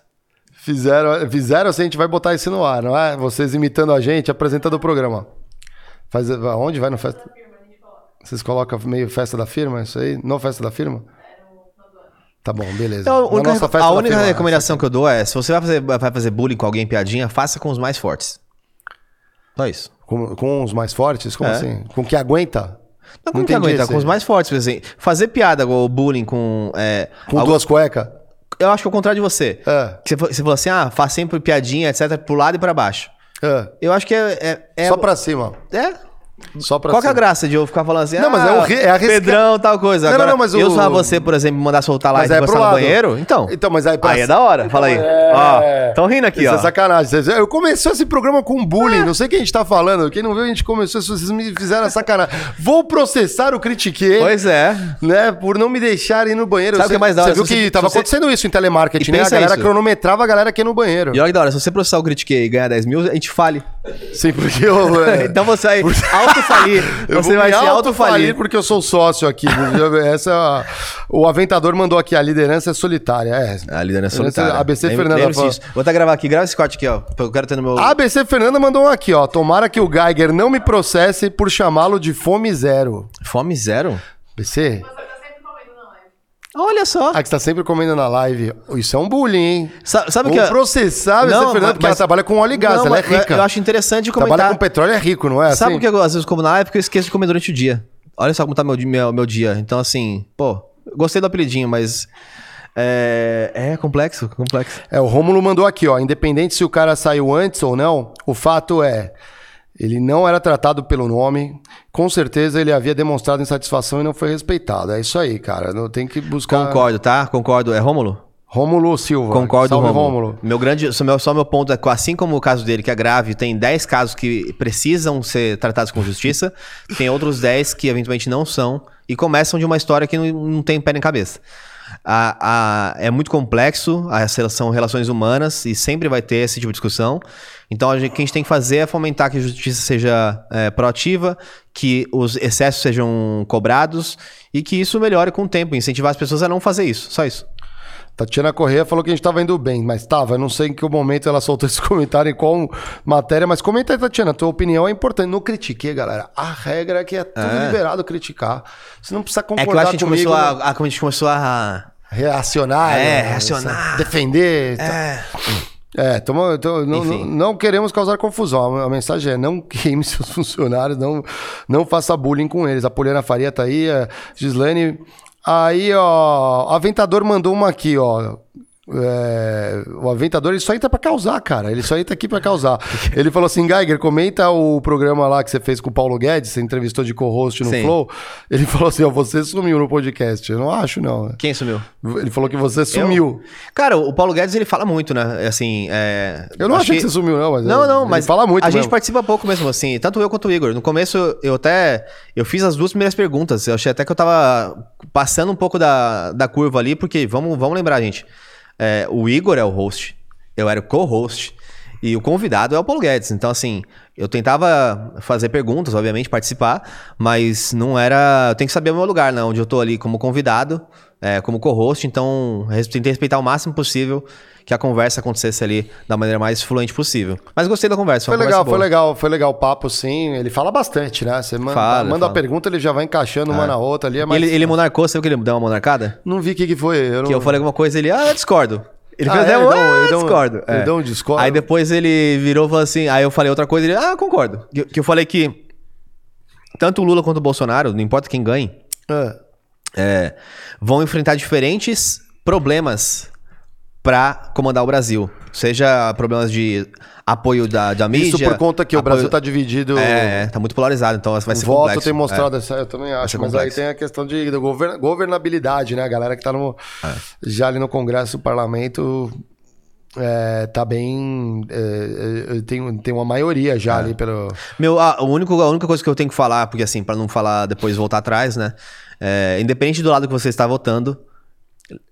Fizeram, fizeram assim, a gente vai botar isso no ar, não é? Vocês imitando a gente, apresentando o programa. Faz, aonde vai no festa? Vocês colocam meio festa da firma, isso aí? Não festa da firma? Tá bom, beleza. Então, a única, a única recomendação que eu dou é: se você vai fazer, vai fazer bullying com alguém, piadinha, faça com os mais fortes. Só isso. Com, com os mais fortes? Como É. assim? Com que aguenta? Não, como que aguenta? esse- Com os mais fortes, por exemplo. Fazer piada ou bullying com. É, Com algo- duas cuecas? Eu acho que é o contrário de você. É. Você, você falou assim: ah, faz sempre piadinha, etc., pro lado e pra baixo. É. Eu acho que é. é, é Só pra cima. É. Só pra Qual que é a graça de eu ficar falando assim? Não, mas ah, é o ri- é Pedrão, tal coisa. Não, não, Agora, não, mas eu o- usar você, por exemplo, mandar soltar lá Mas e é pro no banheiro? Então. Então, mas aí pra- Aí é da hora. Fala aí. Ó, tão rindo aqui, Isso ó. é sacanagem. Eu comecei esse programa com bullying. Não sei o que a gente tá falando. Quem não viu, a gente começou. Vocês me fizeram a sacanagem. Vou processar o Critiquei. Pois é. Né, por não me deixar ir no banheiro. Sabe o que é mais da hora? Você viu que você- tava você- acontecendo isso em telemarketing, E né? A galera isso. cronometrava a galera que ia no banheiro. E olha que da hora, se você processar o Critiquei e ganhar 10 mil, a gente fale. Sim, porque eu. [LAUGHS] é, Então você vai auto-falir. [LAUGHS] Você vai se auto-falir porque eu sou sócio aqui. Essa, é a- o Aventador mandou aqui, a liderança é solitária. É. A liderança solitária. ABC Lembra- Fernanda disso. Vou até gravar aqui. Grava esse corte aqui, ó. Eu quero ter no meu... A ABC Fernanda mandou um aqui, ó. Tomara que o Geiger não me processe por chamá-lo de fome zero. Fome zero? BC? Olha só. Ah, que você tá sempre comendo na live. Isso é um bullying, hein? Sa- sabe o Vamos que... processar a ABC Não, Fernanda mas- porque ela mas- trabalha com óleo e gás, Não, ela é rica. Eu acho interessante Trabalha comentar. com petróleo é rico, não é Sabe assim? por que eu às vezes como na live? Porque eu esqueço de comer durante o dia. Olha só como tá meu, meu, meu dia. Então, assim, pô, gostei do apelidinho, mas. É, é complexo, complexo. É, o Rômulo mandou aqui, ó. Independente se o cara saiu antes ou não, o fato é. Ele não era tratado pelo nome. Com certeza ele havia demonstrado insatisfação e não foi respeitado. É isso aí, cara. Não tem que buscar. Concordo, tá? Concordo. É Rômulo? Rômulo Silva. Concordo, Salve, Rômulo. Rômulo. Meu grande, só meu, só meu ponto é que, assim como o caso dele, que é grave, tem 10 casos que precisam ser tratados com justiça, tem outros 10 que eventualmente não são e começam de uma história que não, não tem pé nem cabeça. A- a- é muito complexo, as são relações humanas e sempre vai ter esse tipo de discussão. Então, a gente- o que a gente tem que fazer é fomentar que a justiça seja é, proativa, que os excessos sejam cobrados e que isso melhore com o tempo, incentivar as pessoas a não fazer isso. Só isso. Tatiana Corrêa falou que a gente tava indo bem, mas tava. Eu não sei em que momento ela soltou [LAUGHS] esse comentário, em qual matéria, mas comenta aí, Tatiana. Tua opinião é importante. Não critique, galera. A regra é que é tudo É. liberado criticar. Você não precisa É concordar que acho que a gente comigo. começou né? a, a, a gente começou a. Reacionar. É, né? reacionar. Defender. É. É, tamo- tô- não, não- queremos causar confusão. A mensagem é: não queime [LAUGHS] seus funcionários, não, não faça bullying com eles. A Poliana Faria tá aí, a Gislaine. Aí, ó, o Aventador mandou uma aqui, ó. É, o Aventador ele só entra pra causar, cara. Ele só entra aqui pra causar. [LAUGHS] Ele falou assim: Geiger, comenta o programa lá que você fez com o Paulo Guedes, você entrevistou de co-host no Sim. Flow. Ele [LAUGHS] falou assim: ó, você sumiu no podcast. Eu não acho, não. Quem sumiu? Ele falou que você sumiu. Cara, o Paulo Guedes ele fala muito, né? Assim, é... Eu, não acho achei que... você sumiu, não, mas. Não, não, mas fala muito a gente mesmo. participa pouco mesmo, assim, tanto eu quanto o Igor. No começo, eu até. Eu fiz as duas primeiras perguntas. Eu achei até que eu tava passando um pouco da, da curva ali, porque vamos, vamos lembrar, gente. É, o Igor é o host, eu era o co-host. E o convidado é o Paulo Guedes. Então, assim, eu tentava fazer perguntas, obviamente, participar, mas não era. Eu tenho que saber o meu lugar, né? Onde eu tô ali como convidado, é, como co-host. Então, tentei respeitar o máximo possível que a conversa acontecesse ali da maneira mais fluente possível. Mas gostei da conversa. Foi uma legal, foi legal, foi legal o papo, sim. Ele fala bastante, né? Você manda, Fala, manda fala. a pergunta, ele já vai encaixando uma na outra ali. É mais... Ele, ele monarcou, você viu que ele deu uma monarcada? Não vi o que, que foi. Eu não... Que eu falei alguma coisa ele, ah, eu discordo. Ele Ah, fez é? até um- ah, ele deu um- discordo. ele É. deu um discordo? Aí depois ele virou e falou assim, aí eu falei outra coisa, ele, ah, concordo. Que, que eu falei que tanto o Lula quanto o Bolsonaro, não importa quem ganhe, Ah, é, vão enfrentar diferentes problemas para comandar o Brasil. Seja problemas de apoio da, da mídia. Isso por conta que o apoio- Brasil tá dividido. É, é, tá muito polarizado, então vai O ser voto complexo. tem mostrado É. essa, eu também acho. Mas complexo. aí tem a questão de, govern- governabilidade, né? A galera que tá no, É. já ali no Congresso, no Parlamento, é, tá bem. é, é, tem, tem uma maioria É. já ali pelo. Meu, a, o único, a única coisa que eu tenho que falar, porque assim, pra não falar depois voltar atrás, né? É, independente do lado que você está votando,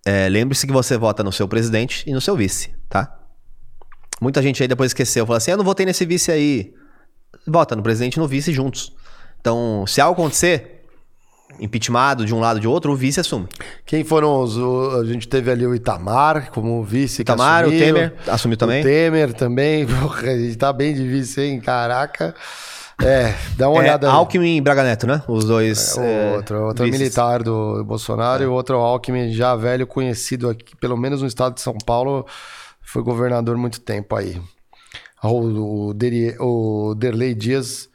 é, lembre-se que você vota no seu presidente e no seu vice, tá? Muita gente aí depois esqueceu, falou assim: eu não votei nesse vice aí. Vota no presidente e no vice juntos. Então, se algo acontecer, impeachmentado de um lado ou de outro, o vice assume. Quem foram os. o- a gente teve ali o Itamar como vice. que Itamar, o assumiu. Temer assumiu também. O Temer também. [LAUGHS] Porra, a gente tá bem de vice, hein? Caraca. É, dá uma É, olhada. Alckmin e Braga Neto, né? Os dois. O é, outro, outro militar do Bolsonaro e o outro Alckmin, já velho, conhecido aqui, pelo menos no estado de São Paulo, foi governador muito tempo aí. O, o, Deri- o Derlei Dias.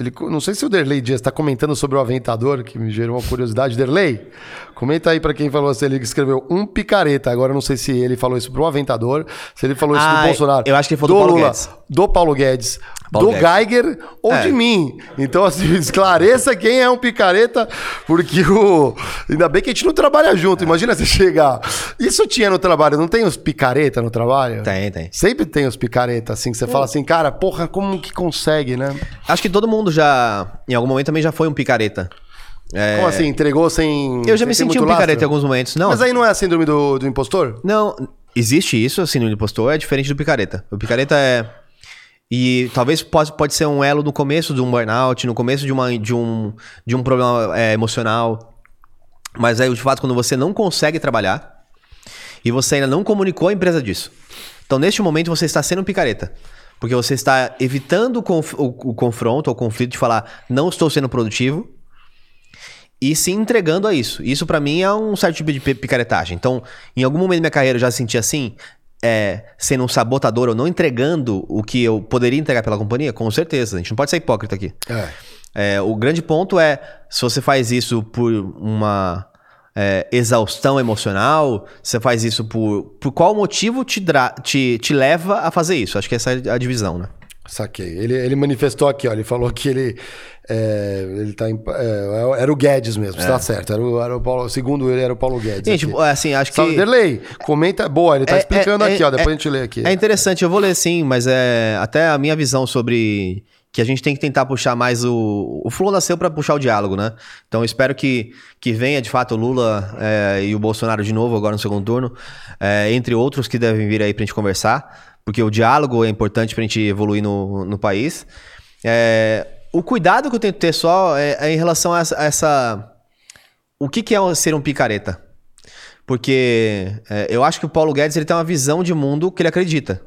Ele, não sei se o Derlei Dias está comentando sobre o Aventador, que me gerou uma curiosidade. Derlei, comenta aí para quem falou se ele escreveu um picareta. Agora não sei se ele falou isso pro Aventador, se ele falou isso Ah, do Bolsonaro. eu acho que ele falou do Paulo Lula, Guedes. Do Paulo Guedes, Paulo do Guedes. Geiger ou É. de mim. Então, assim, [LAUGHS] esclareça quem é um picareta, porque o. Ainda bem que a gente não trabalha junto. Imagina você chegar. Isso tinha no trabalho, não tem os picareta no trabalho? Tem, tem. Sempre tem os picareta, assim, que você fala assim, cara, porra, como que consegue, né? Acho que todo mundo já, em algum momento, também já foi um picareta. É, Como assim, entregou sem. Eu já me sem senti muito um picareta em lastro? alguns momentos. Não, Mas aí não é a síndrome do, do impostor? não, existe isso, assim, no impostor, é diferente do picareta. O picareta é... E talvez pode, pode ser um elo no começo de um burnout, no começo de, uma, de, um, de um problema é, emocional. Mas aí, de fato, quando você não consegue trabalhar e você ainda não comunicou a empresa disso. Então, neste momento, você está sendo picareta. Porque você está evitando o, conf- o- o confronto conflito de falar, não estou sendo produtivo, e se entregando a isso. Isso pra mim é um certo tipo de pi- picaretagem. Então, em algum momento da minha carreira eu já senti assim, é, sendo um sabotador ou não entregando o que eu poderia entregar pela companhia, com certeza. A gente não pode ser hipócrita aqui. É. É, o grande ponto é, se você faz isso por uma é, exaustão emocional, você faz isso por... Por qual motivo te, te, te leva a fazer isso? Acho que essa é a divisão, né? Saquei. Ele, ele manifestou aqui, ó. Ele falou que ele. é, ele tá em- é, era o Guedes mesmo, tá certo. Era o, era o Paulo, segundo ele, era o Paulo Guedes. Gente, aqui. assim, acho que... Derlei. Comenta. Boa, ele tá É, explicando é, aqui, é, ó. Depois é, a gente lê aqui. É interessante, eu vou ler sim, mas é até a minha visão sobre que a gente tem que tentar puxar mais o. O Flow nasceu para puxar o diálogo, né? Então espero que, que venha de fato o Lula é, e o Bolsonaro de novo agora no segundo turno, é, entre outros que devem vir aí pra gente conversar, porque o diálogo é importante pra gente evoluir no, no país. É, o cuidado que eu tento ter só é, é em relação a essa. a essa- o que, que é ser um picareta? Porque é, eu acho que o Paulo Guedes ele tem uma visão de mundo que ele acredita.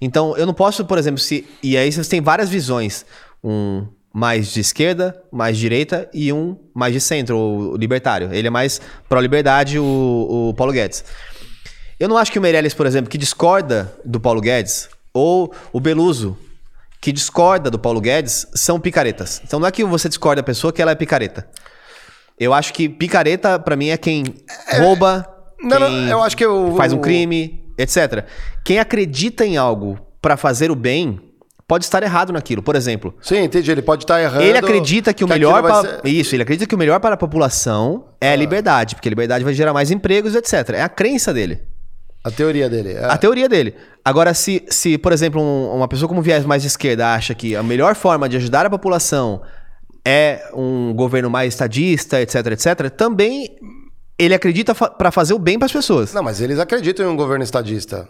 Então, eu não posso, por exemplo, se. E aí você tem várias visões. Um mais de esquerda, mais direita e um mais de centro, o libertário. Ele é mais pró-liberdade, o, o Paulo Guedes. Eu não acho que o Meirelles, por exemplo, que discorda do Paulo Guedes, ou o Beluso, que discorda do Paulo Guedes, são picaretas. Então não é que você discorda da pessoa que ela é picareta. Eu acho que picareta, pra mim, é quem rouba, Não, não, quem eu acho que eu- faz um crime, etc. Quem acredita em algo pra fazer o bem pode estar errado naquilo. Por exemplo, Sim, entendi. Ele pode estar errando. ele acredita que o melhor aquilo vai para ser- isso, ele acredita que o melhor para a população é a liberdade, porque a liberdade vai gerar mais empregos, etc. É a crença dele. A teoria dele. é. A teoria dele. Agora, se, se por exemplo, um- uma pessoa como viés mais de esquerda acha que a melhor forma de ajudar a população é um governo mais estadista, etc, etc, também ele acredita fa para fazer o bem para as pessoas. Não, mas eles acreditam em um governo estadista.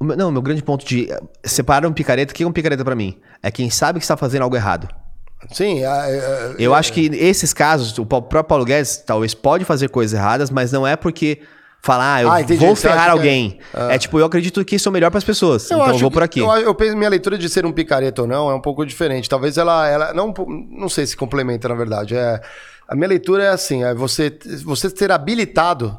Não, o meu grande ponto de eh, separar um picareta, o que é um picareta pra mim? É quem sabe que está fazendo algo errado. Sim, a- a- Eu acho que esses casos, o próprio Paulo Guedes talvez pode fazer coisas erradas, mas não é porque falar, ah, eu Ah, entendi. vou ferrar é- alguém. É... tipo, eu acredito que isso é o melhor para as pessoas. então eu vou por aqui. Eu, eu penso minha leitura de ser um picareta ou não é um pouco diferente. Talvez ela, ela não, não sei se complementa na verdade. É a minha leitura é assim, é você você ser habilitado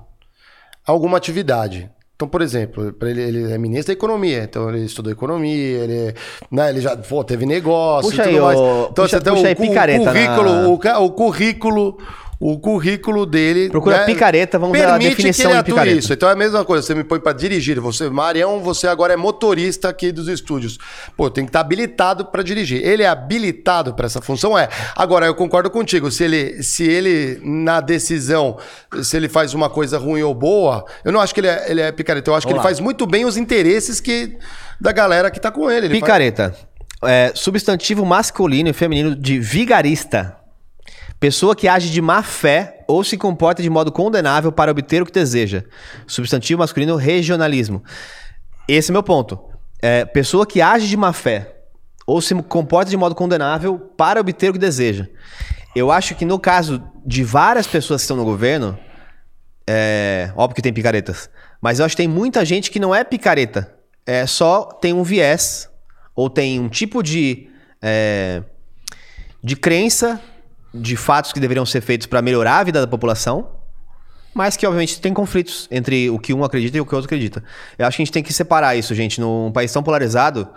a alguma atividade. Então, por exemplo, ele, ele é ministro da economia, então ele estudou economia, ele, né, ele já pô, teve negócio Puxa e tudo aí, mais. Então puxa- você tem puxa o, aí cu- picareta na- currículo, o, ca- o currículo, o currículo dele. Procura né, picareta, vamos ver a definição que ele de picareta. isso. Então é a mesma coisa, você me põe pra dirigir. Você, Marião, você agora é motorista aqui dos estúdios. Pô, tem que estar habilitado pra dirigir. Ele é habilitado pra essa função? É. Agora, eu concordo contigo. Se ele, se ele, na decisão, se ele faz uma coisa ruim ou boa, eu não acho que ele é, ele é picareta. Eu acho que Vamos ele lá. faz muito bem os interesses que, da galera que tá com ele. ele faz- Picareta. É, substantivo masculino e feminino de vigarista. Pessoa que age de má fé ou se comporta de modo condenável para obter o que deseja. Substantivo masculino regionalismo. Esse é meu ponto. É, pessoa que age de má fé ou se comporta de modo condenável para obter o que deseja. Eu acho que no caso de várias pessoas que estão no governo, é, óbvio que tem picaretas. Mas eu acho que tem muita gente que não é picareta. É só tem um viés ou tem um tipo de é, de crença de fatos que deveriam ser feitos para melhorar a vida da população, mas que obviamente tem conflitos entre o que um acredita e o que o outro acredita. Eu acho que a gente tem que separar isso, gente. Num país tão polarizado,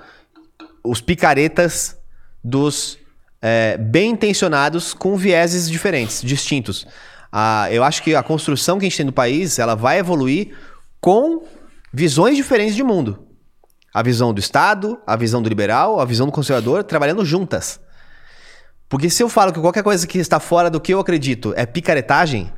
os picaretas dos é, bem intencionados com vieses diferentes, distintos. Ah, eu acho que a construção que a gente tem no país, ela vai evoluir com visões diferentes de mundo. A visão do Estado, a visão do liberal, a visão do conservador, trabalhando juntas. Porque se eu falo que qualquer coisa que está fora do que eu acredito é picaretagem,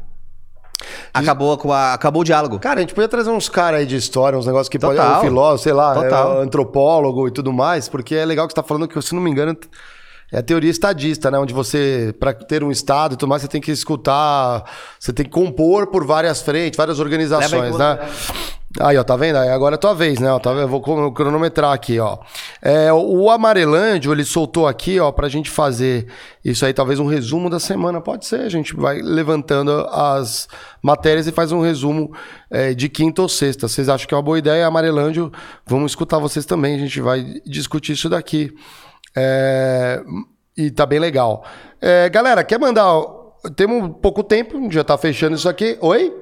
acabou, com a- acabou o diálogo. Cara, a gente podia trazer uns caras aí de história, uns negócios que pode. Total. Um filósofo, sei lá, Total. é, antropólogo e tudo mais, porque é legal que você tá falando que, se não me engano, é a teoria estadista, né? Onde você, para ter um Estado e tudo mais, você tem que escutar, você tem que compor por várias frentes, várias organizações, em né? Aí, ó, tá vendo? Aí agora é tua vez, né? Tá? Eu vou cron- cronometrar aqui, ó. É, o Amarelândio, ele soltou aqui, ó, pra gente fazer isso aí, talvez um resumo da semana. Pode ser, a gente vai levantando as matérias e faz um resumo é, de quinta ou sexta. Vocês acham que é uma boa ideia? Amarelândio, vamos escutar vocês também, a gente vai discutir isso daqui. É, e tá bem legal. É, galera, quer mandar... Temos pouco tempo, já tá fechando isso aqui. Oi?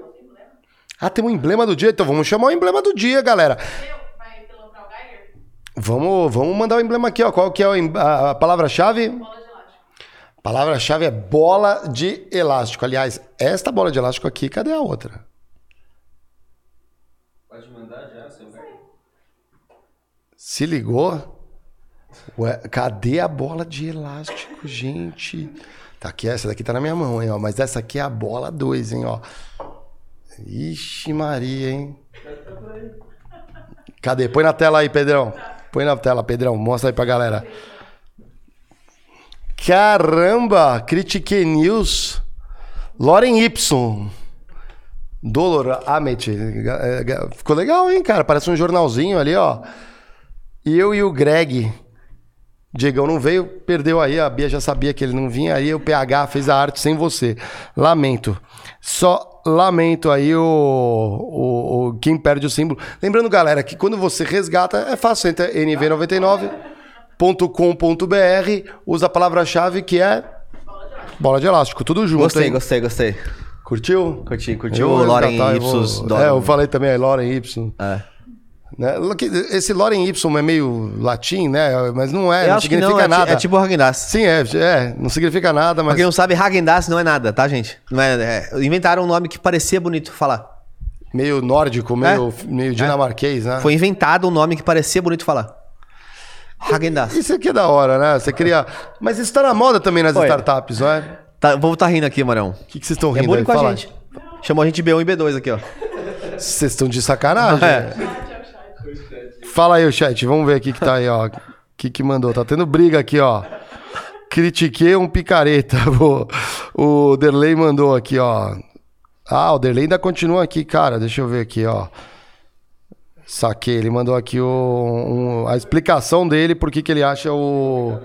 Ah, tem um emblema do dia? Então vamos chamar o emblema do dia, galera. Vai? Vamos, vamos mandar o emblema aqui, ó. Qual que é a, a palavra-chave? Palavra-chave é bola de elástico. Aliás, esta bola de elástico aqui, cadê a outra? Pode mandar já, seu. Se ligou? Ué, cadê a bola de elástico, gente? Tá aqui, essa daqui tá na minha mão, hein, ó. Mas essa aqui é a bola 2, hein, ó. Ixi Maria, hein? Cadê? Põe na tela aí, Pedrão. Põe na tela, Pedrão. Mostra aí pra galera. Caramba! Critique News. Loren Y. Dolor Amet. Ficou legal, hein, cara? Parece um jornalzinho ali, ó. Eu e o Greg. Diegão não veio, perdeu aí. A Bia já sabia que ele não vinha. Aí o PH fez a arte sem você. Lamento. Só lamento aí o, o, o- quem perde o símbolo. Lembrando, galera, que quando você resgata, é fácil. Entra nv99.com.br, usa a palavra-chave que é bola de elástico. Tudo junto, Gostei, hein? gostei, gostei. Curtiu? Curti, curti Eu o Loren eu vou- Ipsos. É, eu falei também, é Loren Y. É. Né? Esse Loren Y é meio latim, né? Mas não é, Eu não significa não, é, nada. é tipo Hagendaz. Sim, é, é, não significa nada, mas. Pra quem não sabe, Hagendaz não é nada, tá, gente? Não é, é- inventaram um nome que parecia bonito falar. meio nórdico, meio, meio dinamarquês, né? Foi inventado um nome que parecia bonito falar. Häagen-Dazs. Isso aqui é da hora, né? Você queria. Mas isso tá na moda também nas Foi. startups, não é? Tá, o povo tá rindo aqui, Marão. O que, que vocês estão É rindo aí? bullying com a Fala aí. gente. Chamou a gente B1 e B2 aqui, ó. Vocês estão de sacanagem? É. Fala aí, o chat. Vamos ver o que, tá aí, ó. O que, que mandou? Tá tendo briga aqui, ó. Critiquei um picareta. [LAUGHS] O, o Derley mandou aqui, ó. Ah, o Derley ainda continua aqui, cara. Deixa eu ver aqui, ó. Saquei. Ele mandou aqui o, um- a explicação dele por que ele acha o.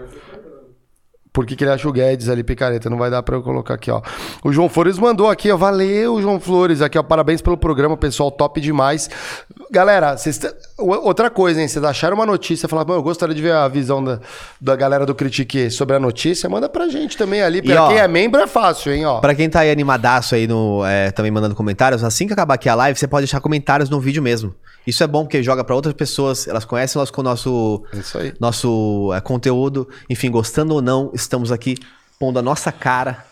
Por que, que ele acha o Guedes ali, picareta? Não vai dar pra eu colocar aqui, ó. O João Flores mandou aqui, ó. Valeu, João Flores. Aqui, ó. Parabéns pelo programa, pessoal. Top demais. Galera, vocês outra coisa, hein? Vocês acharam uma notícia, falaram, "Mano, eu gostaria de ver a visão da, da galera do Critique sobre a notícia. Manda pra gente também ali. Pra ó, quem é membro é fácil, hein, ó. Pra quem tá aí animadaço aí no, é, também mandando comentários, assim que acabar aqui a live, você pode deixar comentários no vídeo mesmo. Isso é bom porque joga pra outras pessoas, elas conhecem nós com o nosso, Isso aí. nosso é, conteúdo. Enfim, gostando ou não, estamos aqui pondo a nossa cara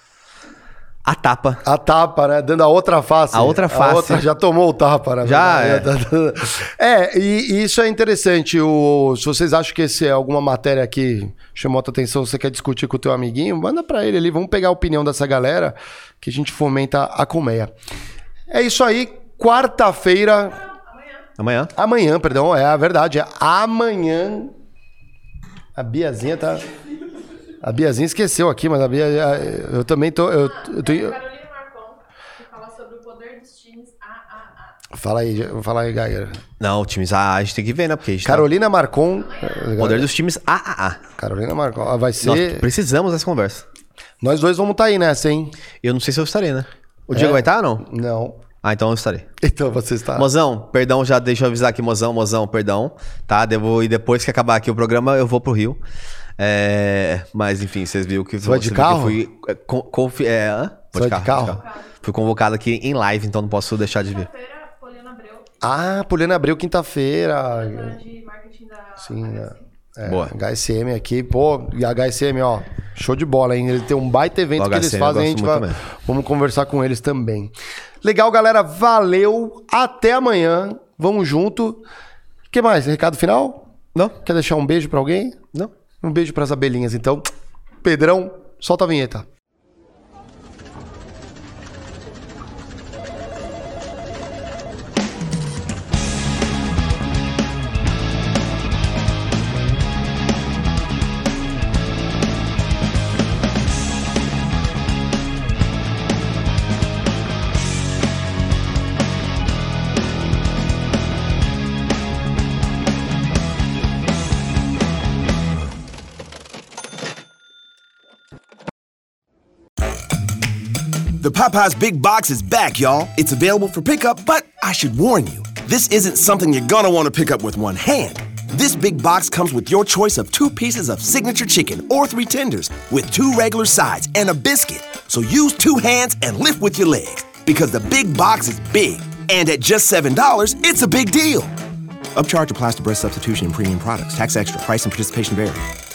a tapa. A tapa, né? Dando a outra face. A outra face. já tomou o tapa, né? Já, [LAUGHS] é. e, e isso é interessante. O, se vocês acham que esse é alguma matéria que chamou a tua atenção, você quer discutir com o teu amiguinho, manda pra ele ali. Vamos pegar a opinião dessa galera que a gente fomenta a colmeia. É isso aí. Quarta-feira. Amanhã. Amanhã, perdão, é a verdade. É amanhã. A Biazinha tá. A Biazinha esqueceu aqui, mas a Bia. Eu também tô. Eu, eu tô- Carolina Marcon, que fala sobre o poder dos times AAA. Fala aí, fala aí, Gaia. Não, times A, a gente tem que ver, né? Porque a gente Carolina Marcon. tá... Poder dos times AAA. Carolina Marcon. Ah, Vai Nós ser. precisamos dessa conversa. Nós dois vamos estar aí nessa, hein? Eu não sei se eu estarei, né? O É? Diego vai estar ou não? Não. Ah, então eu estarei. Então você está. Mozão, perdão, já deixa eu avisar aqui, mozão, mozão, perdão, tá? Devo, e depois que acabar aqui o programa, eu vou pro Rio. É, mas enfim, vocês viram que, vai de carro? eu fui. é, con- confi- é, hã? Vou Você vai de carro? Fui convocado aqui em live, então não posso deixar de vir. Feira, Poliana Abreu, Ah, Poliana abriu quinta-feira. de marketing da Sim, né? É, Boa. HSM aqui, pô, e a HSM, ó, show de bola, hein? Ele tem um baita evento que eles HSM eu fazem, a gosto gente vai, vamos conversar com eles também. Legal, galera, valeu, até amanhã, vamos junto. O que mais? Recado final? Não? Quer deixar um beijo pra alguém? Não? Um beijo pras abelhinhas, então. Pedrão, solta a vinheta. The Popeyes Big Box is back, y'all. It's available for pickup, but I should warn you, this isn't something you're gonna wanna pick up with one hand. This big box comes with your choice of two pieces of signature chicken or three tenders with two regular sides and a biscuit. So use two hands and lift with your legs because the big box is big. And at just $7, it's a big deal. Upcharge applies to breast substitution and premium products. Tax extra. Price and participation vary.